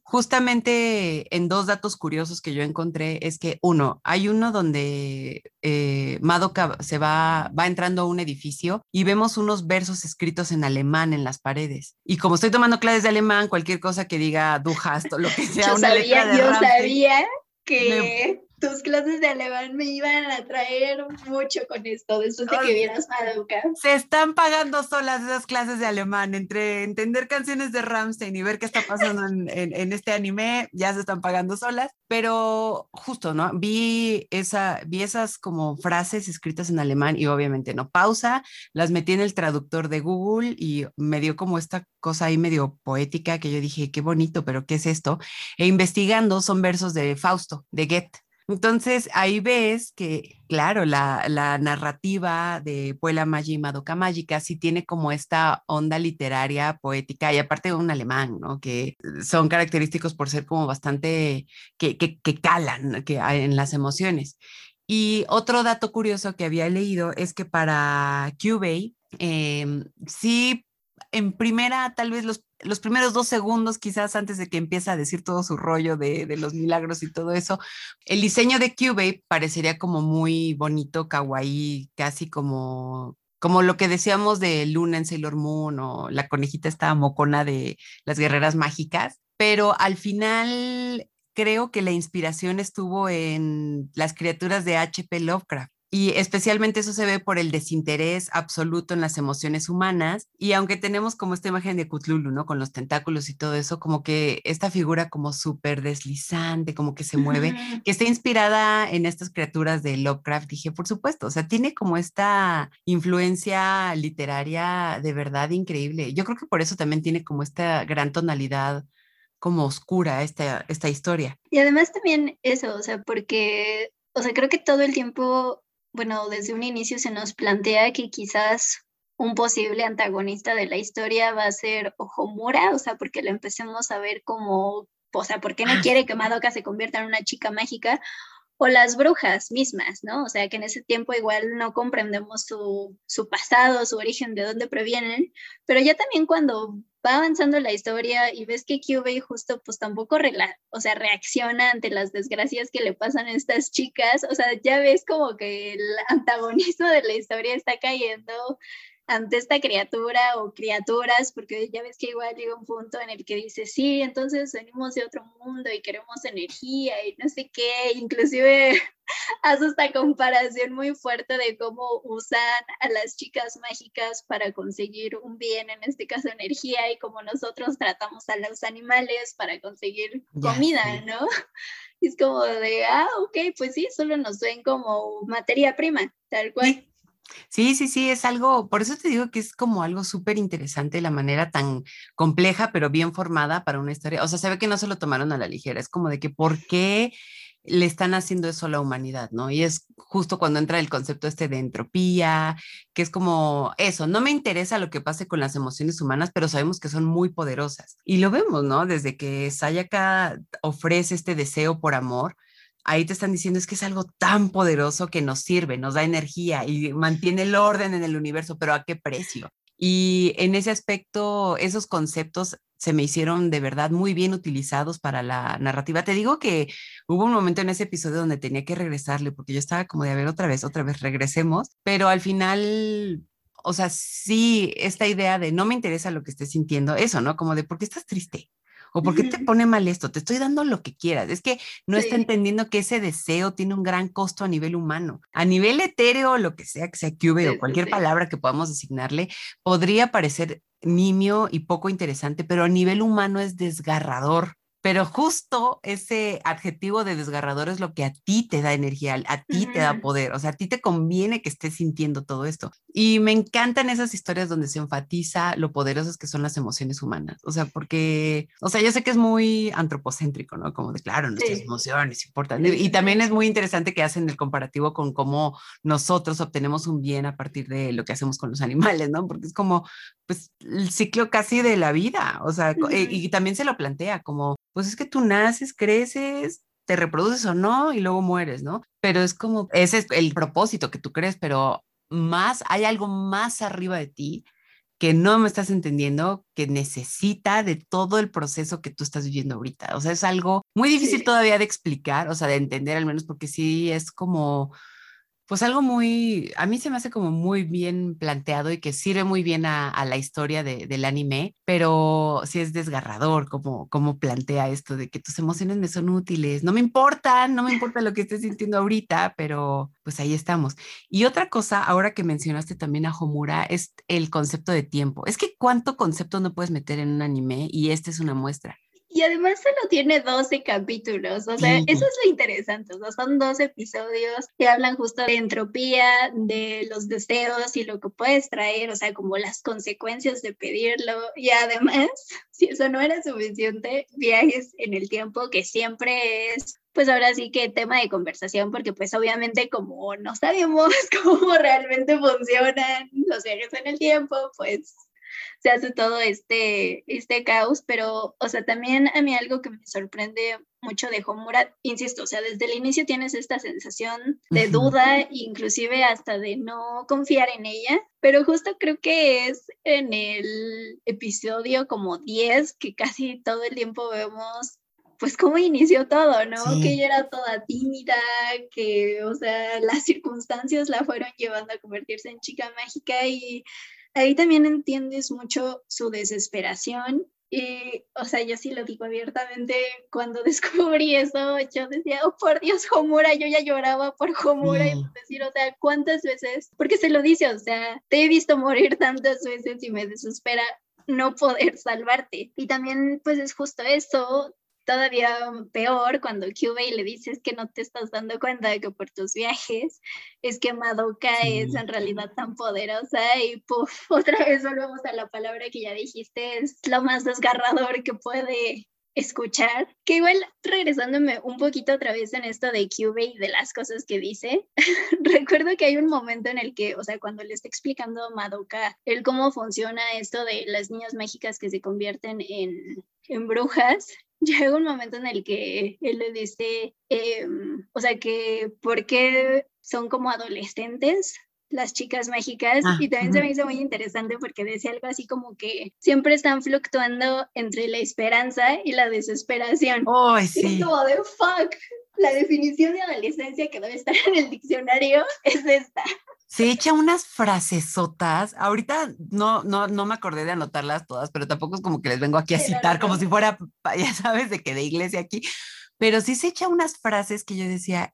justamente en dos datos curiosos que yo encontré es que uno, hay uno donde eh, Madoka se va, va entrando a un edificio y vemos unos versos escritos en alemán en las paredes. Y como estoy tomando clases de alemán, cualquier cosa que diga Du hast o lo que sea, yo una sabía, letra de yo sabía que tus clases de alemán me iban a traer mucho con esto, después de que vieras Madoka. Se están pagando solas esas clases de alemán, entre entender canciones de Ramstein y ver qué está pasando en, en, este anime, ya se están pagando solas, pero justo, ¿no? Vi, esa, vi esas como frases escritas en alemán y obviamente no pausa, las metí en el traductor de Google y me dio como esta cosa ahí medio poética que yo dije, qué bonito, pero ¿qué es esto? E investigando son versos de Fausto, de Goethe. Entonces ahí ves que, claro, la, narrativa de Puela Magi y Madoka Mágica sí tiene como esta onda literaria, poética y aparte de un alemán, ¿no? Que son característicos por ser como bastante, que, que, que calan que, en las emociones. Y otro dato curioso que había leído es que para Cubey, em, sí en primera, tal vez los, los, primeros dos segundos, quizás antes de que empiece a decir todo su rollo de, los milagros y todo eso, el diseño de Cube parecería como muy bonito, kawaii, casi como, como lo que decíamos de Luna en Sailor Moon o la conejita esta mocona de las guerreras mágicas, pero al final creo que la inspiración estuvo en las criaturas de H.P. Lovecraft y especialmente eso se ve por el desinterés absoluto en las emociones humanas. Y aunque tenemos como esta imagen de Cthulhu, ¿no? Con los tentáculos y todo eso, como que esta figura como súper deslizante, como que se mueve, que está inspirada en estas criaturas de Lovecraft, dije, por supuesto, o sea, tiene como esta influencia literaria de verdad increíble. Yo creo que por eso también tiene como esta gran tonalidad como oscura esta, esta historia. Y además también eso, o sea, porque, o sea, creo que todo el tiempo bueno, desde un inicio se nos plantea que quizás un posible antagonista de la historia va a ser Ojomura, o sea, porque lo empecemos a ver como, o sea, ¿por qué no ah, quiere que Madoka se convierta en una chica mágica? O las brujas mismas, ¿no? O sea, que en ese tiempo igual no comprendemos su, su pasado, su origen, de dónde provienen, pero ya también cuando va avanzando la historia y ves que Kyubey justo pues tampoco o sea, reacciona ante las desgracias que le pasan a estas chicas, o sea, ya ves como que el antagonismo de la historia está cayendo ante esta criatura o criaturas, porque ya ves que igual llega un punto en el que dice, sí, entonces venimos de otro mundo y queremos energía y no sé qué, inclusive hace esta comparación muy fuerte de cómo usan a las chicas mágicas para conseguir un bien, en este caso energía, y cómo nosotros tratamos a los animales para conseguir comida, ¿no? es como de, ah, ok, pues sí, solo nos ven como materia prima, tal cual. Sí, sí, sí, es algo, por eso te digo que es como algo súper interesante la manera tan compleja, pero bien formada para una historia. O sea, se ve que no se lo tomaron a la ligera, es como de que por qué le están haciendo eso a la humanidad, ¿no? Y es justo cuando entra el concepto este de entropía, que es como eso, no me interesa lo que pase con las emociones humanas, pero sabemos que son muy poderosas. Y lo vemos, ¿no? Desde que Sayaka ofrece este deseo por amor, ahí te están diciendo es que es algo tan poderoso que nos sirve, nos da energía y mantiene el orden en el universo, pero ¿a qué precio? Y en ese aspecto, esos conceptos se me hicieron de verdad muy bien utilizados para la narrativa. Te digo que hubo un momento en ese episodio donde tenía que regresarle porque yo estaba como de a ver otra vez, otra vez regresemos, pero al final o sea, sí, esta idea de no me interesa lo que estés sintiendo, eso, ¿no? Como de, ¿por qué estás triste? ¿O por qué te pone mal esto? Te estoy dando lo que quieras. Es que no está entendiendo que ese deseo tiene un gran costo a nivel humano. A nivel etéreo, lo que sea que sea cube o cualquier palabra que podamos designarle, podría parecer nimio y poco interesante, pero a nivel humano es desgarrador pero justo ese adjetivo de desgarrador es lo que a ti te da energía, a ti te da poder, o sea, a ti te conviene que estés sintiendo todo esto. Y me encantan esas historias donde se enfatiza lo poderosas que son las emociones humanas, o sea, porque, o sea, yo sé que es muy antropocéntrico, ¿no? Como de, claro, nuestras emociones importan. Y también es muy interesante que hacen el comparativo con cómo nosotros obtenemos un bien a partir de lo que hacemos con los animales, ¿no? Porque es como, pues, el ciclo casi de la vida, o sea, y también se lo plantea como pues es que tú naces, creces, te reproduces o no y luego mueres, ¿no? Pero es como, ese es el propósito que tú crees, pero más, hay algo más arriba de ti que no me estás entendiendo, que necesita de todo el proceso que tú estás viviendo ahorita. O sea, es algo muy difícil todavía de explicar, o sea, de entender al menos, porque sí es como pues algo muy, a mí se me hace como muy bien planteado y que sirve muy bien a, la historia del anime, pero sí es desgarrador como, como plantea esto de que tus emociones me son útiles, no me importan, no me importa lo que estés sintiendo ahorita, pero pues ahí estamos. Y otra cosa, ahora que mencionaste también a Homura, es el concepto de tiempo. Es que cuánto concepto no puedes meter en un anime y esta es una muestra. Y además solo tiene 12 capítulos, o sea, eso es lo interesante, o son dos episodios que hablan justo de entropía, de los deseos y lo que puedes traer, o sea, como las consecuencias de pedirlo. Y además, si eso no era suficiente, viajes en el tiempo, que siempre es pues ahora sí que tema de conversación, porque pues obviamente como no sabemos cómo realmente funcionan los viajes en el tiempo, pues se hace todo este, este caos, pero, o sea, también a mí algo que me sorprende mucho de Homura, insisto, o sea, desde el inicio tienes esta sensación de duda, inclusive hasta de no confiar en ella, pero justo creo que es en el episodio como 10 que casi todo el tiempo vemos pues cómo inició todo, ¿no? Que ella era toda tímida, que, o sea, las circunstancias la fueron llevando a convertirse en chica mágica y ahí también entiendes mucho su desesperación. Y, o sea, yo sí lo digo abiertamente, cuando descubrí eso, yo decía, oh, por Dios, Homura, yo ya lloraba por Homura, y decir, o sea, ¿cuántas veces? Porque se lo dice, o sea, te he visto morir tantas veces y me desespera no poder salvarte. Y también, pues es justo eso, todavía peor cuando Kyubey le dices que no te estás dando cuenta de que por tus viajes es que Madoka es en realidad tan poderosa y puff, otra vez volvemos a la palabra que ya dijiste, es lo más desgarrador que puede escuchar. Que igual regresándome un poquito otra vez en esto de Kyubey y de las cosas que dice, recuerdo que hay un momento en el que, o sea, cuando le está explicando a Madoka el cómo funciona esto de las niñas mágicas que se convierten en, en brujas, llega un momento en el que él le dice, em, o sea, que por qué son como adolescentes las chicas mágicas ah, y también se me hizo muy interesante porque decía algo así como que siempre están fluctuando entre la esperanza y la desesperación. Oh, sí. como de fuck, la definición de adolescencia que debe estar en el diccionario es esta. se echa unas frasesotas. Ahorita no, no, no me acordé de anotarlas todas, pero tampoco es como que les vengo aquí a citar como si fuera, ya sabes, de que de iglesia aquí. Pero sí se echa unas frases que yo decía,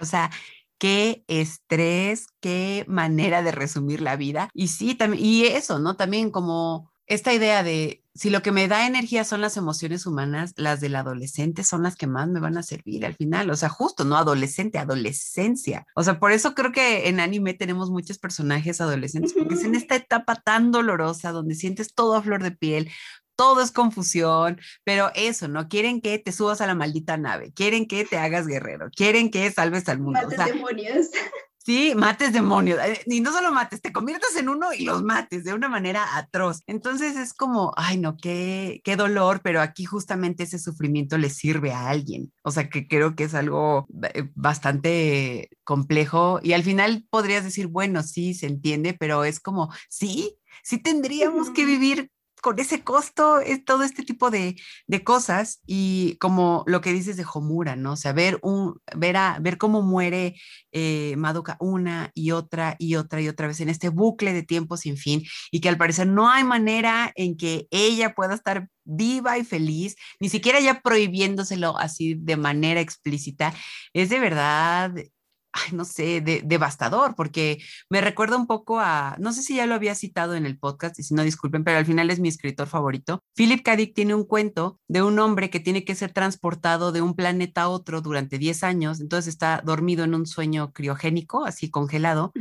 o sea, qué estrés, qué manera de resumir la vida. Y sí, también, y eso, ¿no? También como esta idea de si lo que me da energía son las emociones humanas, las del adolescente son las que más me van a servir al final. O sea, justo, no adolescente, adolescencia. O sea, por eso creo que en anime tenemos muchos personajes adolescentes, porque es en esta etapa tan dolorosa donde sientes todo a flor de piel, todo es confusión, pero eso, ¿no? Quieren que te subas a la maldita nave, quieren que te hagas guerrero, quieren que salves al mundo. Mates demonios. Sí, mates demonios. Eh, y no solo mates, te conviertas en uno y los mates de una manera atroz. Entonces es como, ay, no, qué, qué dolor, pero aquí justamente ese sufrimiento le sirve a alguien. O sea, que creo que es algo eh, bastante complejo y al final podrías decir, bueno, sí, se entiende, pero es como, sí, sí tendríamos que vivir con ese costo es todo este tipo de, cosas y como lo que dices de Homura, ¿no? O sea, ver, un, ver, a, ver cómo muere eh, una y otra y otra y otra vez en este bucle de tiempo sin fin y que al parecer no hay manera en que ella pueda estar viva y feliz, ni siquiera ya prohibiéndoselo así de manera explícita, es de verdad ay, no sé, devastador, porque me recuerda un poco a, no sé si ya lo había citado en el podcast, y si no, disculpen, pero al final es mi escritor favorito. Philip K. Dick tiene un cuento de un hombre que tiene que ser transportado de un planeta a otro durante 10 años, entonces está dormido en un sueño criogénico, así congelado,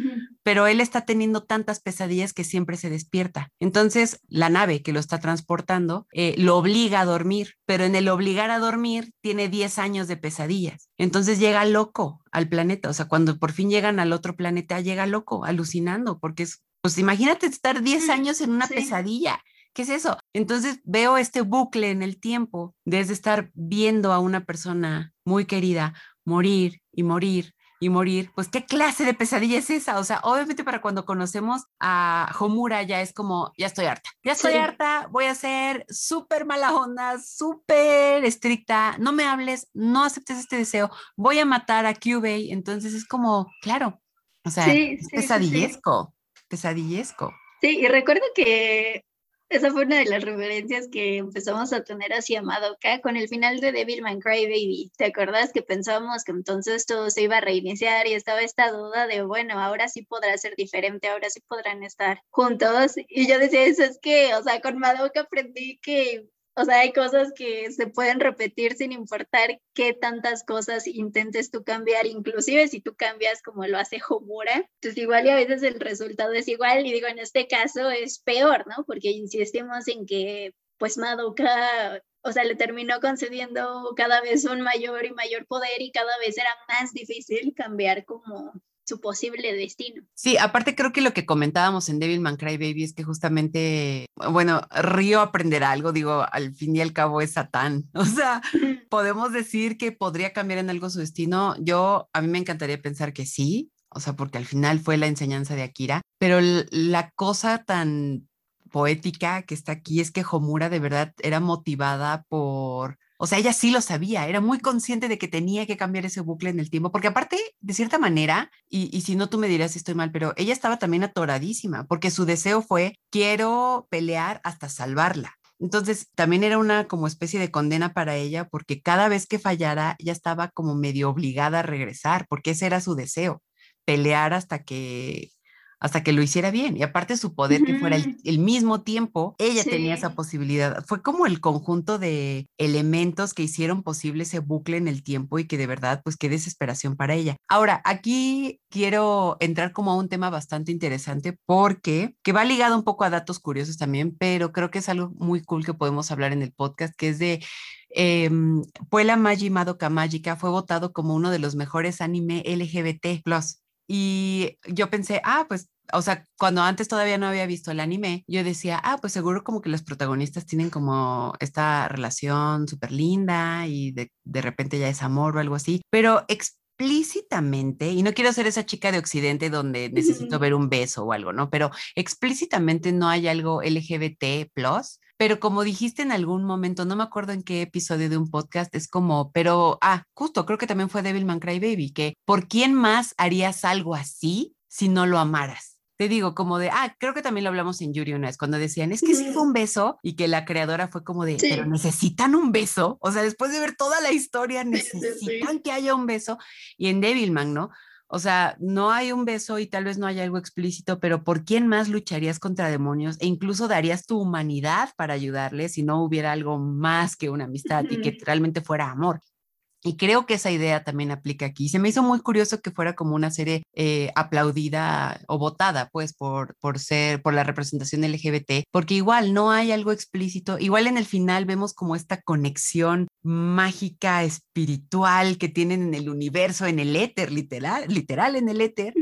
pero él está teniendo tantas pesadillas que siempre se despierta. Entonces, la nave que lo está transportando eh, lo obliga a dormir, pero en el obligar a dormir tiene 10 años de pesadillas. Entonces llega loco al planeta, o sea, cuando por fin llegan al otro planeta, llega loco, alucinando, porque es, pues imagínate estar 10 años en una pesadilla. ¿Qué es eso? Entonces veo este bucle en el tiempo, desde estar viendo a una persona muy querida morir y morir y morir, pues qué clase de pesadilla es esa. O sea, obviamente para cuando conocemos a Homura ya es como, ya estoy harta, ya estoy harta, voy a ser súper mala onda, súper estricta, no me hables, no aceptes este deseo, voy a matar a Kyubey. Entonces es como, claro, o sea, pesadillesco, pesadillesco. Sí, y recuerdo que esa fue una de las referencias que empezamos a tener hacia Madoka con el final de Devilman Crybaby. ¿Te acuerdas que pensábamos que entonces todo se iba a reiniciar y estaba esta duda de, bueno, ahora sí podrá ser diferente, ahora sí podrán estar juntos? Y yo decía, eso es que, o sea, con Madoka aprendí que o sea, hay cosas que se pueden repetir sin importar qué tantas cosas intentes tú cambiar, inclusive si tú cambias como lo hace Homura, pues igual y a veces el resultado es igual y digo, en este caso es peor, ¿no? Porque insistimos en que pues Madoka, o sea, le terminó concediendo cada vez un mayor y mayor poder y cada vez era más difícil cambiar como su posible destino. Sí, aparte creo que lo que comentábamos en Devilman Crybaby es que justamente, bueno, Río aprenderá algo, digo, al fin y al cabo es Satán. O sea, podemos decir que podría cambiar en algo su destino. Yo, a mí me encantaría pensar que sí, o sea, porque al final fue la enseñanza de Akira, pero la cosa tan poética que está aquí es que Homura de verdad era motivada por o sea, ella sí lo sabía, era muy consciente de que tenía que cambiar ese bucle en el tiempo, porque aparte, de cierta manera, y, si no tú me dirás si estoy mal, pero ella estaba también atoradísima, porque su deseo fue, quiero pelear hasta salvarla. Entonces, también era una como especie de condena para ella, porque cada vez que fallara, ya estaba como medio obligada a regresar, porque ese era su deseo, pelear hasta que hasta que lo hiciera bien. Y aparte su poder que fuera el, mismo tiempo, ella tenía esa posibilidad. Fue como el conjunto de elementos que hicieron posible ese bucle en el tiempo y que de verdad, pues qué desesperación para ella. Ahora, aquí quiero entrar como a un tema bastante interesante porque, que va ligado un poco a datos curiosos también, pero creo que es algo muy cool que podemos hablar en el podcast, que es de eh, Puella Magi Madoka Magica fue votado como uno de los mejores anime LGBT+. Y yo pensé, ah, pues, o sea, cuando antes todavía no había visto el anime, yo decía, ah, pues seguro como que los protagonistas tienen como esta relación súper linda y de, de repente ya es amor o algo así, pero explícitamente, y no quiero ser esa chica de Occidente donde necesito ver un beso o algo, ¿no? Pero explícitamente no hay algo LGBT plus pero como dijiste en algún momento, no me acuerdo en qué episodio de un podcast, es como, pero, ah, justo, creo que también fue Devilman Crybaby, que ¿por quién más harías algo así si no lo amaras? te digo, como de, ah, creo que también lo hablamos en Yuri una vez, cuando decían, es que sí fue un beso y que la creadora fue como de, pero necesitan un beso, o sea, después de ver toda la historia, necesitan que haya un beso. Y en Devilman, ¿no? O sea, no hay un beso y tal vez no haya algo explícito, pero ¿por quién más lucharías contra demonios e incluso darías tu humanidad para ayudarles si no hubiera algo más que una amistad y que realmente fuera amor? Y creo que esa idea también aplica aquí. Se me hizo muy curioso que fuera como una serie eh, aplaudida o votada, pues, por, por ser, por la representación LGBT, porque igual no hay algo explícito. Igual en el final vemos como esta conexión mágica, espiritual que tienen en el universo, en el éter, literal, literal en el éter,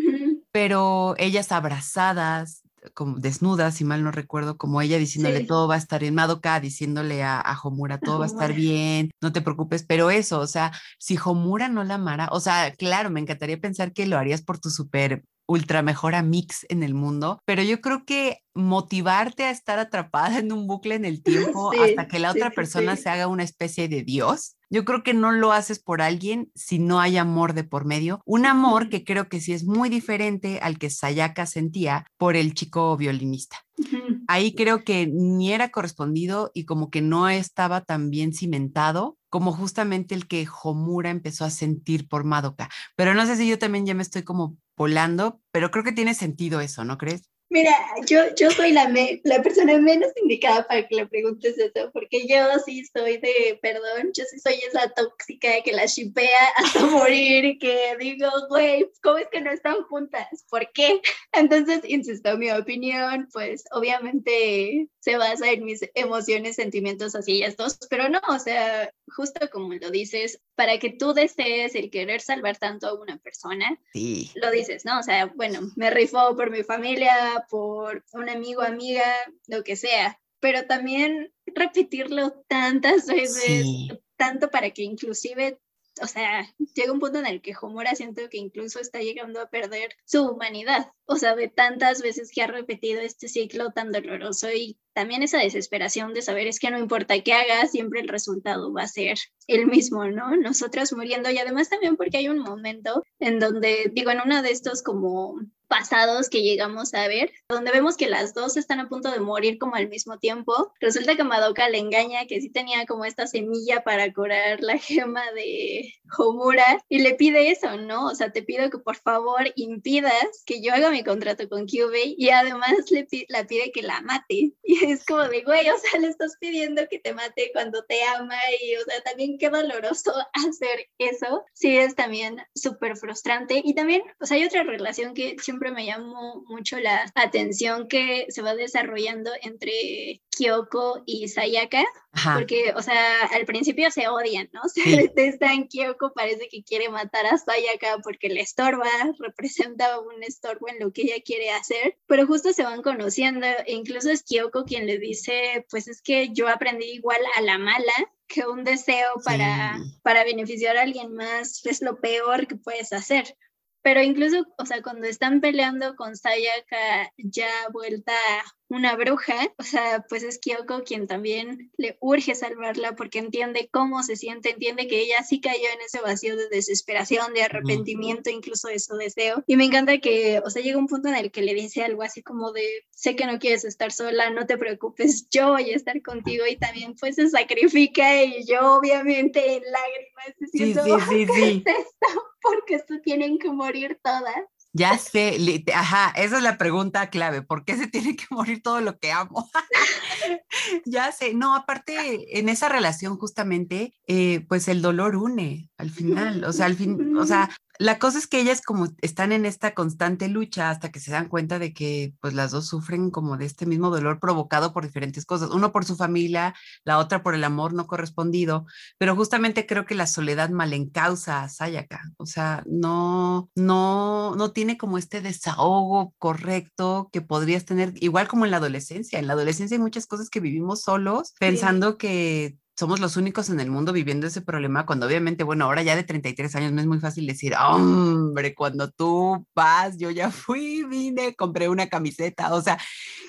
pero ellas abrazadas, como desnuda, si mal no recuerdo, como ella diciéndole todo va a estar bien, Madoka diciéndole a, a Homura todo va a estar bien, no te preocupes, pero eso, o sea, si Homura no la amara, o sea, claro, me encantaría pensar que lo harías por tu super ultra mejor mix en el mundo, pero yo creo que motivarte a estar atrapada en un bucle en el tiempo hasta que la otra persona se haga una especie de Dios, yo creo que no lo haces por alguien si no hay amor de por medio. Un amor que creo que sí es muy diferente al que Sayaka sentía por el chico violinista. Ahí creo que ni era correspondido y como que no estaba tan bien cimentado como justamente el que Homura empezó a sentir por Madoka. Pero no sé si yo también ya me estoy como volando, pero creo que tiene sentido eso, ¿no crees? Mira, yo, yo soy la, la persona menos indicada para que le preguntes eso, porque yo sí soy de, perdón, yo sí soy esa tóxica que la shipea hasta morir, que digo, güey, ¿cómo es que no están juntas? ¿Por qué? Entonces, insisto, mi opinión, pues obviamente se basa en mis emociones, sentimientos así estos, pero no, o sea, justo como lo dices, para que tú desees el querer salvar tanto a una persona, sí. lo dices, ¿no? O sea, bueno, me rifó por mi familia, por un amigo, amiga, lo que sea, pero también repetirlo tantas veces, tanto para que inclusive o sea, llega un punto en el que Homura siento que incluso está llegando a perder su humanidad, o sea, de tantas veces que ha repetido este ciclo tan doloroso y también esa desesperación de saber es que no importa qué haga, siempre el resultado va a ser el mismo, ¿no? Nosotros muriendo y además también porque hay un momento en donde, digo, en uno de estos como pasados que llegamos a ver, donde vemos que las dos están a punto de morir como al mismo tiempo. Resulta que Madoka le engaña que sí tenía como esta semilla para curar la gema de Homura y le pide eso, ¿no? O sea, te pido que por favor impidas que yo haga mi contrato con Kyubey y además le la pide que la mate. Y es como de, güey, o sea, le estás pidiendo que te mate cuando te ama y, o sea, también qué doloroso hacer eso. Sí, es también súper frustrante. Y también, o hay otra relación que siempre me llamó mucho la atención que se va desarrollando entre Kyoko y Sayaka, porque, o sea, al principio se odian, ¿no? Se detestan, Kyoko parece que quiere matar a Sayaka porque le estorba, representa un estorbo en lo que ella quiere hacer, pero justo se van conociendo, e incluso es Kyoko quien le dice, pues es que yo aprendí igual a la mala que un deseo para, para beneficiar a alguien más es lo peor que puedes hacer. Pero incluso, o sea, cuando están peleando con Sayaka ya vuelta una bruja, o sea, pues es Kyoko quien también le urge salvarla porque entiende cómo se siente, entiende que ella sí cayó en ese vacío de desesperación, de arrepentimiento, incluso de su deseo. Y me encanta que, o sea, llega un punto en el que le dice algo así como de, sé que no quieres estar sola, no te preocupes, yo voy a estar contigo y también pues se sacrifica y yo obviamente en lágrimas diciendo, sí, sí, sí, porque esto tienen que morir todas. Ya sé, ajá, esa es la pregunta clave, ¿por qué se tiene que morir todo lo que amo? ya sé, no, aparte en esa relación justamente, eh, pues el dolor une al final, o sea, al fin, o sea, la cosa es que ellas como están en esta constante lucha hasta que se dan cuenta de que pues las dos sufren como de este mismo dolor provocado por diferentes cosas, uno por su familia, la otra por el amor no correspondido, pero justamente creo que la soledad malencausa a Sayaka, o sea, no, no, no tiene como este desahogo correcto que podrías tener, igual como en la adolescencia, en la adolescencia hay muchas cosas que vivimos solos pensando que somos los únicos en el mundo viviendo ese problema cuando obviamente, bueno, ahora ya de 33 años no es muy fácil decir, hombre, cuando tú vas, yo ya fui, vine, compré una camiseta, o sea,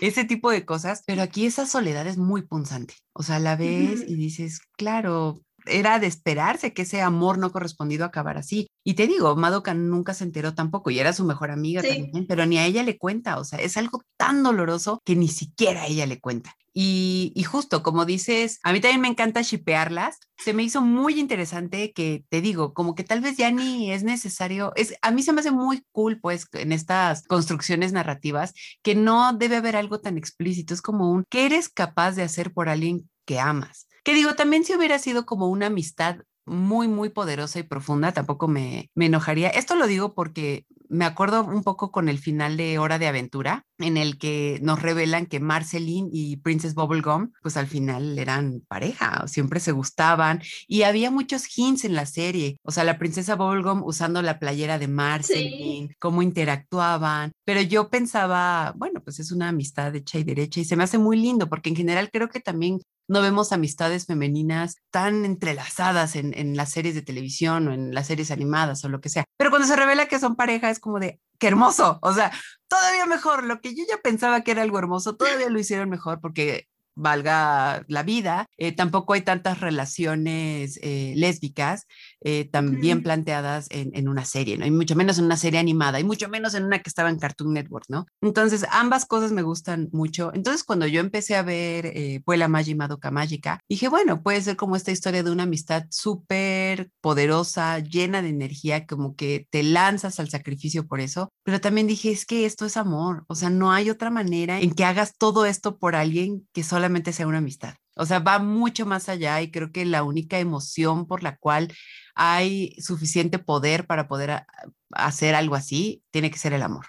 ese tipo de cosas, pero aquí esa soledad es muy punzante, o sea, la ves y dices, claro, era de esperarse que ese amor no correspondido acabara así. Y te digo, Madoka nunca se enteró tampoco y era su mejor amiga también, pero ni a ella le cuenta, o sea, es algo tan doloroso que ni siquiera a ella le cuenta. Y, y justo como dices, a mí también me encanta shipearlas. Se me hizo muy interesante que te digo, como que tal vez ya ni es necesario, es, a mí se me hace muy cool pues en estas construcciones narrativas que no debe haber algo tan explícito, es como un, ¿qué eres capaz de hacer por alguien que amas? Que digo, también si hubiera sido como una amistad muy, muy poderosa y profunda, tampoco me, me enojaría. Esto lo digo porque me acuerdo un poco con el final de Hora de Aventura, en el que nos revelan que Marceline y Princess Bubblegum, pues al final eran pareja, siempre se gustaban y había muchos hints en la serie. O sea, la princesa Bubblegum usando la playera de Marceline, cómo interactuaban. Pero yo pensaba, bueno, pues es una amistad hecha y derecha y se me hace muy lindo porque en general creo que también no vemos amistades femeninas tan entrelazadas en, en, las series de televisión o en las series animadas o lo que sea. Pero cuando se revela que son pareja como de, qué hermoso, o sea, todavía mejor, lo que yo ya pensaba que era algo hermoso, todavía lo hicieron mejor porque valga la vida. Eh, tampoco hay tantas relaciones eh, lésbicas eh, también planteadas en, en, una serie, ¿no? Y mucho menos en una serie animada, y mucho menos en una que estaba en Cartoon Network, ¿no? Entonces, ambas cosas me gustan mucho. Entonces, cuando yo empecé a ver eh, Puela Magi Madoka Mágica, dije, bueno, puede ser como esta historia de una amistad súper poderosa, llena de energía, como que te lanzas al sacrificio por eso, pero también dije, es que esto es amor, o sea, no hay otra manera en que hagas todo esto por alguien que solamente sea una amistad. O sea, va mucho más allá y creo que la única emoción por la cual hay suficiente poder para poder hacer algo así tiene que ser el amor.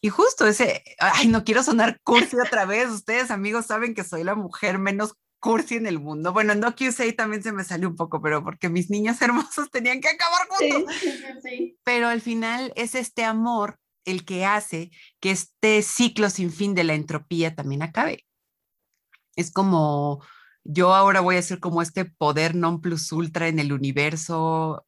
Y justo ese, ay, no quiero sonar cursi otra vez, ustedes amigos saben que soy la mujer menos cursi en el mundo. Bueno, en QC también se me salió un poco, pero porque mis niños hermosos tenían que acabar juntos. Sí, sí, sí. Pero al final es este amor el que hace que este ciclo sin fin de la entropía también acabe. Es como yo ahora voy a ser como este poder non plus ultra en el universo,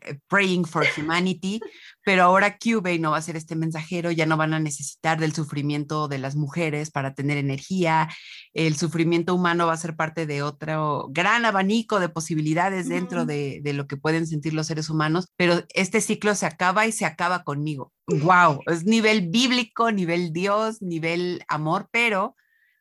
eh, praying for humanity, pero ahora Cubey no va a ser este mensajero, ya no van a necesitar del sufrimiento de las mujeres para tener energía, el sufrimiento humano va a ser parte de otro gran abanico de posibilidades dentro de, de lo que pueden sentir los seres humanos, pero este ciclo se acaba y se acaba conmigo. ¡Wow! Es nivel bíblico, nivel Dios, nivel amor, pero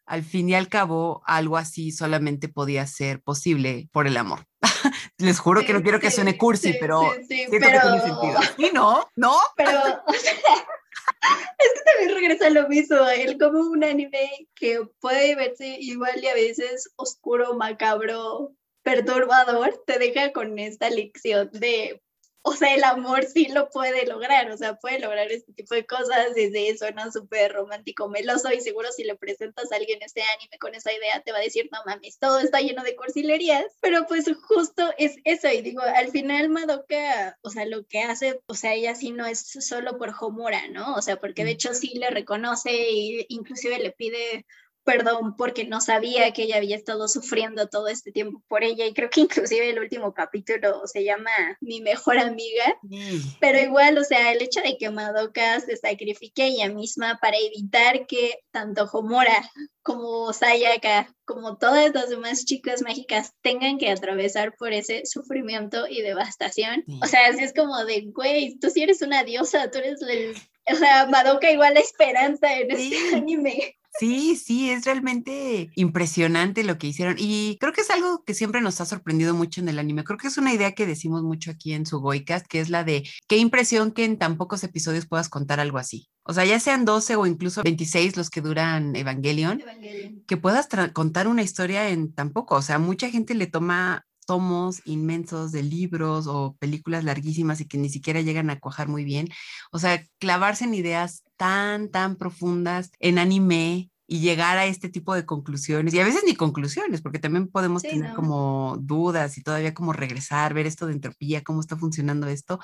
al fin y al cabo, algo así solamente podía ser posible por el amor. Les juro que no quiero que suene cursi, pero sí, siento pero... que tiene sentido. ¿Y no? ¿No? Pero, o sea, es que también regresa lo mismo, él como un anime que puede verse igual y a veces oscuro, macabro, perturbador, te deja con esta lección de o sea, el amor sí lo puede lograr, o sea, puede lograr este tipo de cosas, desde eso, ¿no? Súper romántico, meloso, y seguro si le presentas a alguien este anime con esa idea, te va a decir, no mames, todo está lleno de cursilerías, pero pues justo es eso, y digo, al final Madoka, o sea, lo que hace, o sea, ella sí no es solo por Homura, ¿no? O sea, porque de hecho sí le reconoce e inclusive le pide perdón porque no sabía que ella había estado sufriendo todo este tiempo por ella y creo que inclusive el último capítulo se llama Mi mejor amiga, mm. pero igual, o sea, el hecho de que Madoka se sacrifique ella misma para evitar que tanto Homura como Sayaka, como todas las demás chicas mágicas tengan que atravesar por ese sufrimiento y devastación. O sea, así es como de, güey, tú sí eres una diosa, tú eres el... O sea, Madoka igual la esperanza en este anime. Sí, sí, es realmente impresionante lo que hicieron y creo que es algo que siempre nos ha sorprendido mucho en el anime. Creo que es una idea que decimos mucho aquí en Sugoicast, que es la de qué impresión que en tan pocos episodios puedas contar algo así. O sea, ya sean 12 o incluso 26 los que duran Evangelion, Evangelion. que puedas contar una historia en tan poco. O sea, mucha gente le toma tomos inmensos de libros o películas larguísimas y que ni siquiera llegan a cuajar muy bien. O sea, clavarse en ideas tan, tan profundas en anime y llegar a este tipo de conclusiones, y a veces ni conclusiones, porque también podemos tener como dudas y todavía como regresar, ver esto de entropía, cómo está funcionando esto.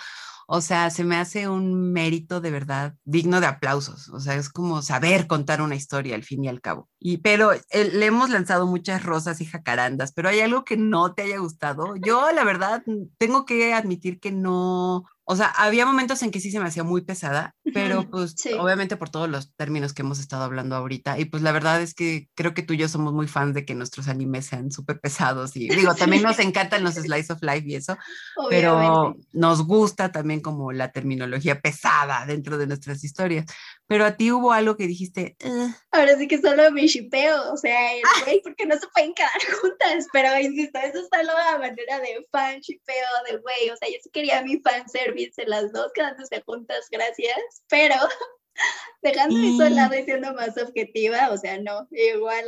O sea, se me hace un mérito de verdad digno de aplausos. O sea, es como saber contar una historia al fin y al cabo. Y pero eh, le hemos lanzado muchas rosas y jacarandas, pero hay algo que no te haya gustado. Yo, la verdad, tengo que admitir que no, o sea, había momentos en que sí se me hacía muy pesada, pero pues obviamente por todos los términos que hemos estado hablando ahorita. Y pues la verdad es que creo que tú y yo somos muy fans de que nuestros animes sean súper pesados. Y digo, también nos encantan los slice of life y eso, pero nos gusta también como la terminología pesada dentro de nuestras historias. Pero a ti hubo algo que dijiste. Ahora sí que solo me shipeo, o sea, el güey, porque no se pueden quedar juntas, pero insisto, eso es solo la manera de fan shipeo de güey, o sea, yo sí quería mi fan service en las dos quedándose juntas, gracias, pero dejando eso al lado y siendo más objetiva, o sea, no, igual,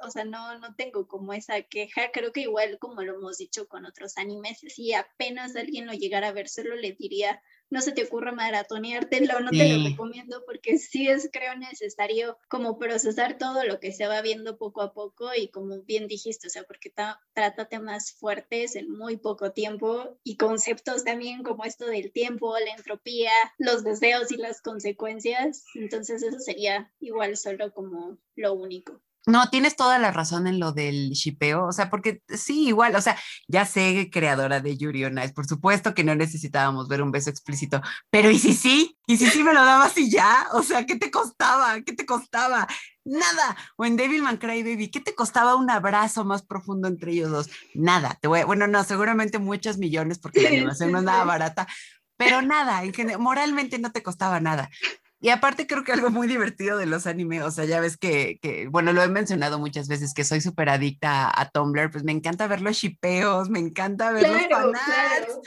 o sea, no, no tengo como esa queja, creo que igual como lo hemos dicho con otros animes, si apenas alguien lo llegara a ver, solo le diría, no se te ocurra maratoneártelo, no te lo recomiendo porque sí es, creo, necesario como procesar todo lo que se va viendo poco a poco y como bien dijiste, o sea, porque trata temas fuertes en muy poco tiempo y conceptos también como esto del tiempo, la entropía, los deseos y las consecuencias. Entonces eso sería igual solo como lo único. No, tienes toda la razón en lo del shipeo, o sea, porque sí, igual, o sea, ya sé, creadora de Yuri on Ice, por supuesto que no necesitábamos ver un beso explícito, pero ¿y si sí? ¿Y si sí me lo dabas y ya? O sea, ¿qué te costaba? ¿Qué te costaba? Nada. O en Devilman Cry Baby, ¿qué te costaba un abrazo más profundo entre ellos dos? Nada. Te voy, bueno, no, seguramente muchos millones porque la animación no es nada barata, pero nada, moralmente no te costaba nada. Y aparte creo que algo muy divertido de los animes, o sea, ya ves que, que bueno, lo he mencionado muchas veces, que soy súper adicta a, Tumblr, pues me encanta ver los shipeos, me encanta ver los fanarts,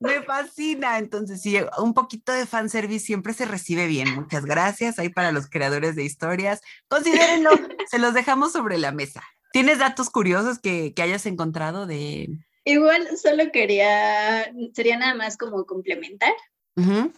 me fascina. Entonces, sí, un poquito de fanservice siempre se recibe bien. Muchas gracias ahí para los creadores de historias. Considérenlo, se los dejamos sobre la mesa. ¿Tienes datos curiosos que, que hayas encontrado de, Igual solo quería, sería nada más como complementar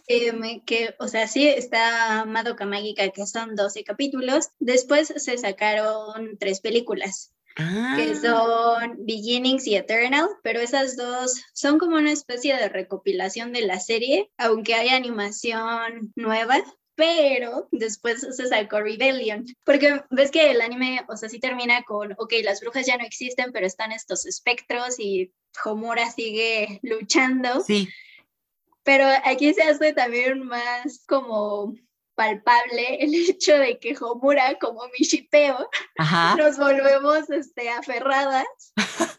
Em, que, o sea, sí está Madoka Mágica, que son 12 capítulos. Después se sacaron tres películas. que ah. son Beginnings y Eternal, pero esas dos son como una especie de recopilación de la serie, aunque hay animación nueva, pero después se sacó Rebellion, porque ves que el anime, o sea, sí termina con, ok, las brujas ya no existen, pero están estos espectros y Homura sigue luchando. Sí. Pero aquí se hace también más como palpable el hecho de que Homura, como mi shipeo, nos volvemos este, aferradas.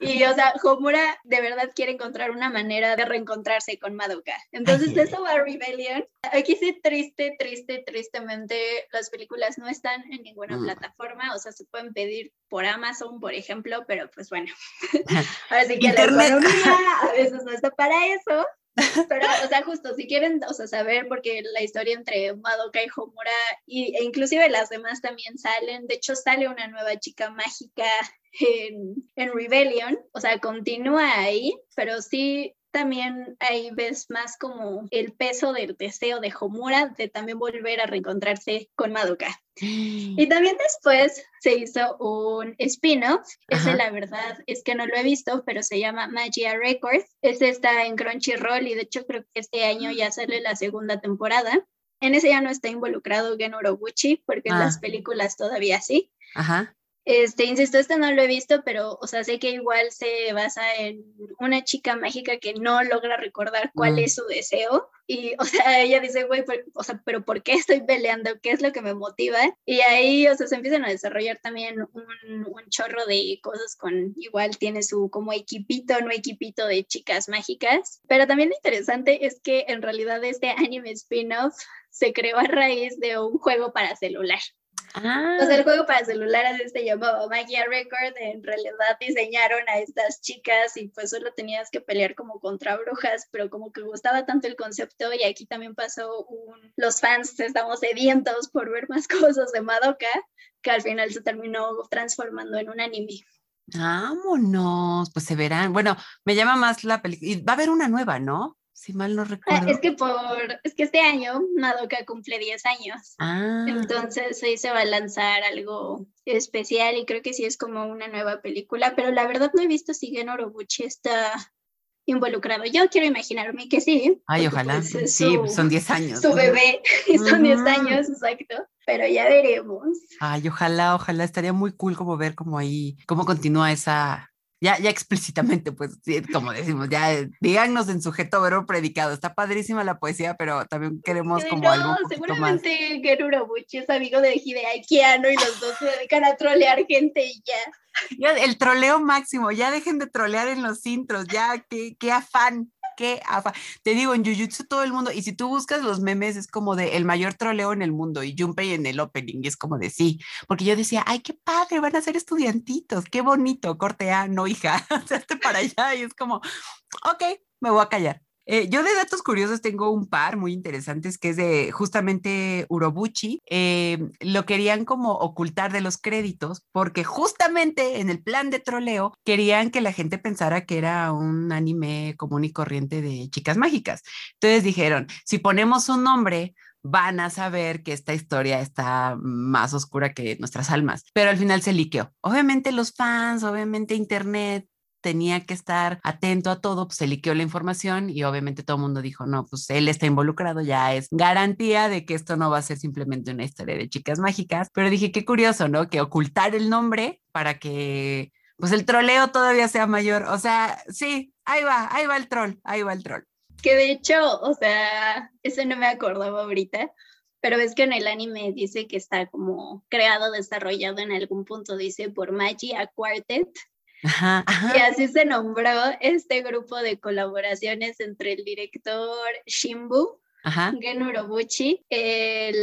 Y, o sea, Homura de verdad quiere encontrar una manera de reencontrarse con Madoka. Entonces, eso va a Rebellion. Aquí sí, triste, triste, tristemente, las películas no están en ninguna mm. plataforma. O sea, se pueden pedir por Amazon, por ejemplo, pero pues bueno. Que la economía a veces no está para eso. Pero, o sea, justo, si quieren, o sea, saber, porque la historia entre Madoka y Homura, y, e inclusive las demás también salen, de hecho sale una nueva chica mágica en, en Rebellion, o sea, continúa ahí, pero sí también ahí ves más como el peso del deseo de Homura de también volver a reencontrarse con Madoka. Y también después se hizo un spin-off, ese la verdad es que no lo he visto, pero se llama Magia Records. Ese está en Crunchyroll y de hecho creo que este año ya sale la segunda temporada. En ese ya no está involucrado Gen Urobuchi, porque en las ah. películas todavía sí. Ajá. Este, insisto, este no lo he visto, pero, o sea, sé que igual se basa en una chica mágica que no logra recordar cuál mm. es su deseo. Y, o sea, ella dice, güey, o sea, pero ¿por qué estoy peleando? ¿Qué es lo que me motiva? Y ahí, o sea, se empiezan a desarrollar también un, un chorro de cosas con, igual tiene su como equipito, no equipito de chicas mágicas. Pero también lo interesante es que en realidad este anime spin-off se creó a raíz de un juego para celular. Ah. O sea, el juego para celulares este llamado Magia Record, en realidad diseñaron a estas chicas y pues solo tenías que pelear como contra brujas, pero como que gustaba tanto el concepto y aquí también pasó un... Los fans estamos sedientos por ver más cosas de Madoka, que al final se terminó transformando en un anime. Vámonos, pues se verán. Bueno, me llama más la película. Y va a haber una nueva, ¿no? Si mal no Ah, recuerdo. es que por, es que este año Madoka cumple 10 años. Ah, Entonces hoy se va a lanzar algo especial y creo que sí es como una nueva película, pero la verdad no he visto si Gen Orobuchi está involucrado. Yo quiero imaginarme que sí. ay, ojalá. pues, es sí, son 10 años. Su ¿no? bebé, son 10 Ujú. años, exacto, pero ya veremos. Ay, ojalá, ojalá, estaría muy cool como ver cómo ahí, cómo continúa esa, ya, ya explícitamente, pues, como decimos, ya eh, díganos en sujeto verbo predicado. Está padrísima la poesía, pero también queremos Que como no, algo seguramente Gen Urobuchi es amigo de Hideaki Anno y los dos se dedican a trolear gente y ya. Ya, el troleo máximo, ya dejen de trolear en los intros, ya, qué, qué afán, qué afán. Te digo, en Jujutsu todo el mundo, y si tú buscas los memes, es como de el mayor troleo en el mundo, y Junpei en el opening, es como de sí, porque yo decía, ay, qué padre, van a ser estudiantitos, qué bonito, corte A, no, hija, hazte para allá, y es como, ok, me voy a callar. Eh, yo de datos curiosos tengo un par muy interesantes que es de justamente Urobuchi. eh, lo querían como ocultar de los créditos porque justamente en el plan de troleo querían que la gente pensara que era un anime común y corriente de chicas mágicas. Entonces dijeron, si ponemos un nombre, van a saber que esta historia está más oscura que nuestras almas. Pero al final se liqueó. Obviamente los fans, obviamente internet, tenía que estar atento a todo, pues se liqueó la información y obviamente todo el mundo dijo, no, pues él está involucrado, ya es garantía de que esto no va a ser simplemente una historia de chicas mágicas, pero dije, qué curioso, ¿no? Que ocultar el nombre para que pues el troleo todavía sea mayor, o sea, sí, ahí va, ahí va el troll, ahí va el troll. Que de hecho, o sea, eso no me acordaba ahorita, pero ves que en el anime dice que está como creado, desarrollado en algún punto, dice por Magia Quartet, Ajá, ajá. y así se nombró este grupo de colaboraciones entre el director Shimbu, Ajá. Gen Urobuchi, el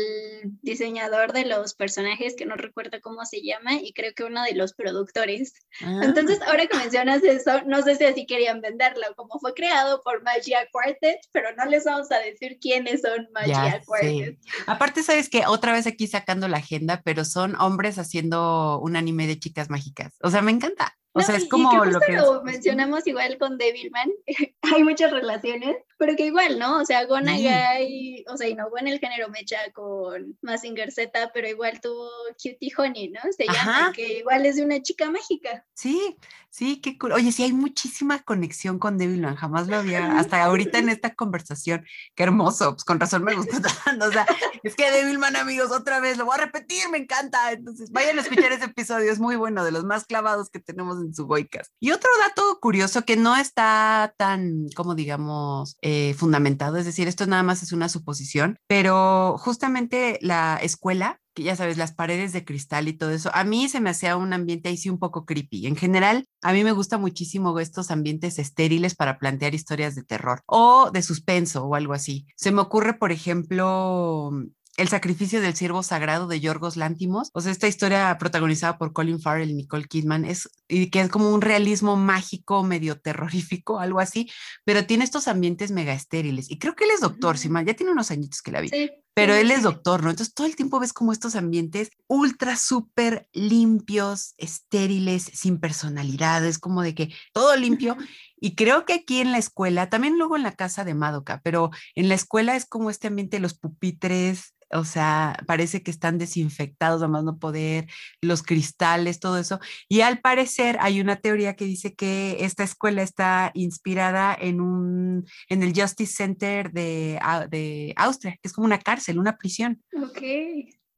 diseñador de los personajes, que no recuerdo cómo se llama, y creo que uno de los productores. Ah, Entonces, ahora que mencionas eso, no sé si así querían venderlo, como fue creado por Magia Quartet, pero no les vamos a decir quiénes son Magia. Quartet. Aparte, sabes que otra vez aquí sacando la agenda, pero son hombres haciendo un anime de chicas mágicas. O sea, me encanta. O No, sea, y- es y como que lo que lo es- mencionamos igual con Devilman, hay muchas relaciones, pero que igual, ¿no? O sea, Gonagai, o sea, innovó en el género mecha con Mazinger Z, pero igual tuvo Cutie Honey, ¿no? Se llama, Ajá. que igual es de una chica mágica. Sí, sí, qué cool. Oye, sí, hay muchísima conexión con Devilman, jamás lo había, hasta ahorita en esta conversación, qué hermoso, pues con razón me gustó tanto, o sea, es que Devilman, amigos, otra vez, lo voy a repetir, me encanta, entonces vayan a escuchar ese episodio, es muy bueno, de los más clavados que tenemos en su Goicast. Y otro dato curioso que no está tan, como digamos, eh, fundamentado, es decir, esto nada más es una suposición, pero justamente la escuela que ya sabes, las paredes de cristal y todo eso, a mí se me hacía un ambiente ahí sí un poco creepy. En general, a mí me gusta muchísimo estos ambientes estériles para plantear historias de terror o de suspenso o algo así. Se me ocurre, por ejemplo, el sacrificio del siervo sagrado de Yorgos Lántimos, o sea, esta historia protagonizada por Colin Farrell y Nicole Kidman, es, y que es como un realismo mágico, medio terrorífico, algo así, pero tiene estos ambientes mega estériles. Y creo que él es doctor, Ujú. si mal, ya tiene unos añitos que la vi. Sí. Pero él es doctor, ¿no? Entonces todo el tiempo ves como estos ambientes ultra, súper limpios, estériles, sin personalidad, es como de que todo limpio. Y creo que aquí en la escuela, también luego en la casa de Madoka, pero en la escuela es como este ambiente de los pupitres, o sea, parece que están desinfectados, a más no poder, los cristales, todo eso. Y al parecer hay una teoría que dice que esta escuela está inspirada en un, en el Justice Center de, Au- de Austria, que es como una cárcel, una prisión. Ok.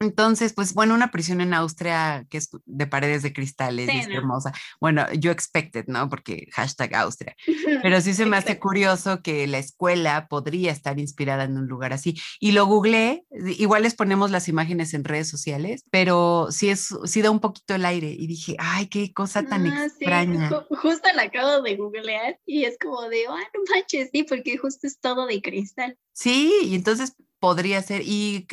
Entonces, pues bueno, una prisión en Austria que es de paredes de cristales y Sí, es ¿no? hermosa. Bueno, yo expected, ¿no? Porque hashtag Austria. Pero sí se me hace curioso que la escuela podría estar inspirada en un lugar así. Y lo googleé, igual les ponemos las imágenes en redes sociales, pero sí, es, sí da un poquito el aire. Y dije, ay, qué cosa tan Ah, sí, extraña. ju- justo la acabo de googlear y es como de, ah, no manches, sí, porque justo es todo de cristal. Sí, y entonces podría ser, y,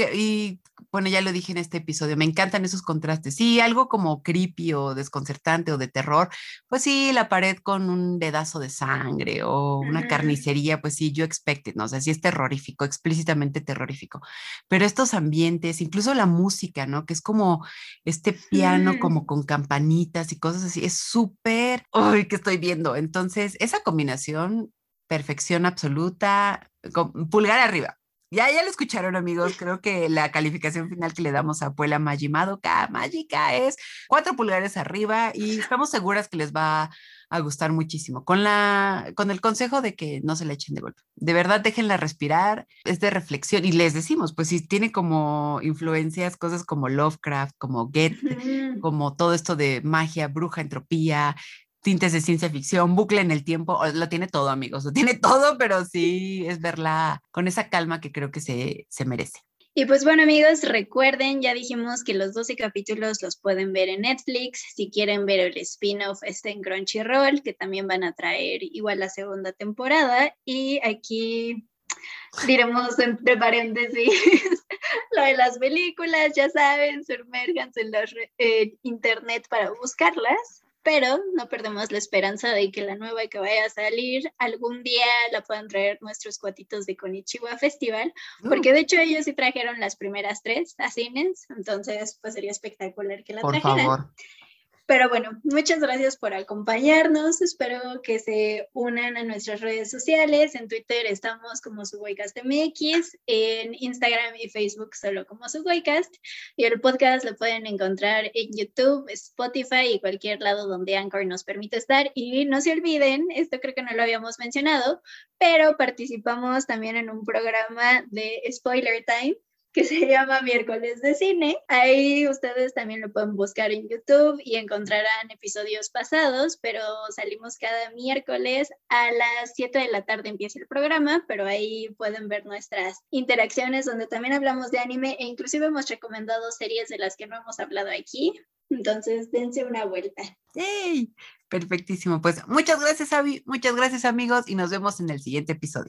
bueno, ya lo dije en este episodio, me encantan esos contrastes. Sí, algo como creepy o desconcertante o de terror, pues sí, la pared con un dedazo de sangre o una carnicería, pues sí, yo expected, ¿no? O sea, sí es terrorífico, explícitamente terrorífico. Pero estos ambientes, incluso la música, ¿no? Que es como este piano Sí. como con campanitas y cosas así, es súper, uy, que estoy viendo. Entonces, esa combinación perfección absoluta, pulgar arriba. Ya, ya lo escucharon, amigos. Creo que la calificación final que le damos a Puela Majimadoka Mágica es cuatro pulgares arriba y estamos seguras que les va a gustar muchísimo. Con, la, con el consejo de que no se le echen de golpe. De verdad, déjenla respirar. Es de reflexión. Y les decimos, pues si tiene como influencias, cosas como Lovecraft, como Get, como todo esto de magia, bruja, entropía, tintes de ciencia ficción, bucle en el tiempo, lo tiene todo, amigos, lo tiene todo, pero sí es verla con esa calma que creo que se, se merece. Y pues bueno amigos, recuerden, ya dijimos que los 12 capítulos los pueden ver en Netflix. Si quieren ver el spin-off está en Crunchyroll, que también van a traer igual la segunda temporada. Y aquí diremos entre paréntesis lo de las películas, ya saben, sumerjanse en la internet para buscarlas pero no perdemos la esperanza de que la nueva que vaya a salir algún día la puedan traer nuestros cuatitos de Konichiwa Festival, mm. porque de hecho ellos sí trajeron las primeras tres a cines, entonces pues sería espectacular que la Por Favor. Pero bueno, muchas gracias por acompañarnos. Espero que se unan a nuestras redes sociales. En Twitter estamos como MX, en Instagram y Facebook solo como Subwaycast. Y el podcast lo pueden encontrar en YouTube, Spotify y cualquier lado donde Anchor nos permite estar. Y no se olviden, esto creo que no lo habíamos mencionado, pero participamos también en un programa de Spoiler Time que se llama Miércoles de Cine. Ahí ustedes también lo pueden buscar en YouTube y encontrarán episodios pasados, pero salimos cada miércoles a las 7 de la tarde empieza el programa, pero ahí pueden ver nuestras interacciones donde también hablamos de anime e inclusive hemos recomendado series de las que no hemos hablado aquí. Entonces, dense una vuelta. ¡Yay! Perfectísimo. Pues muchas gracias, Avi. Muchas gracias, amigos, y nos vemos en el siguiente episodio.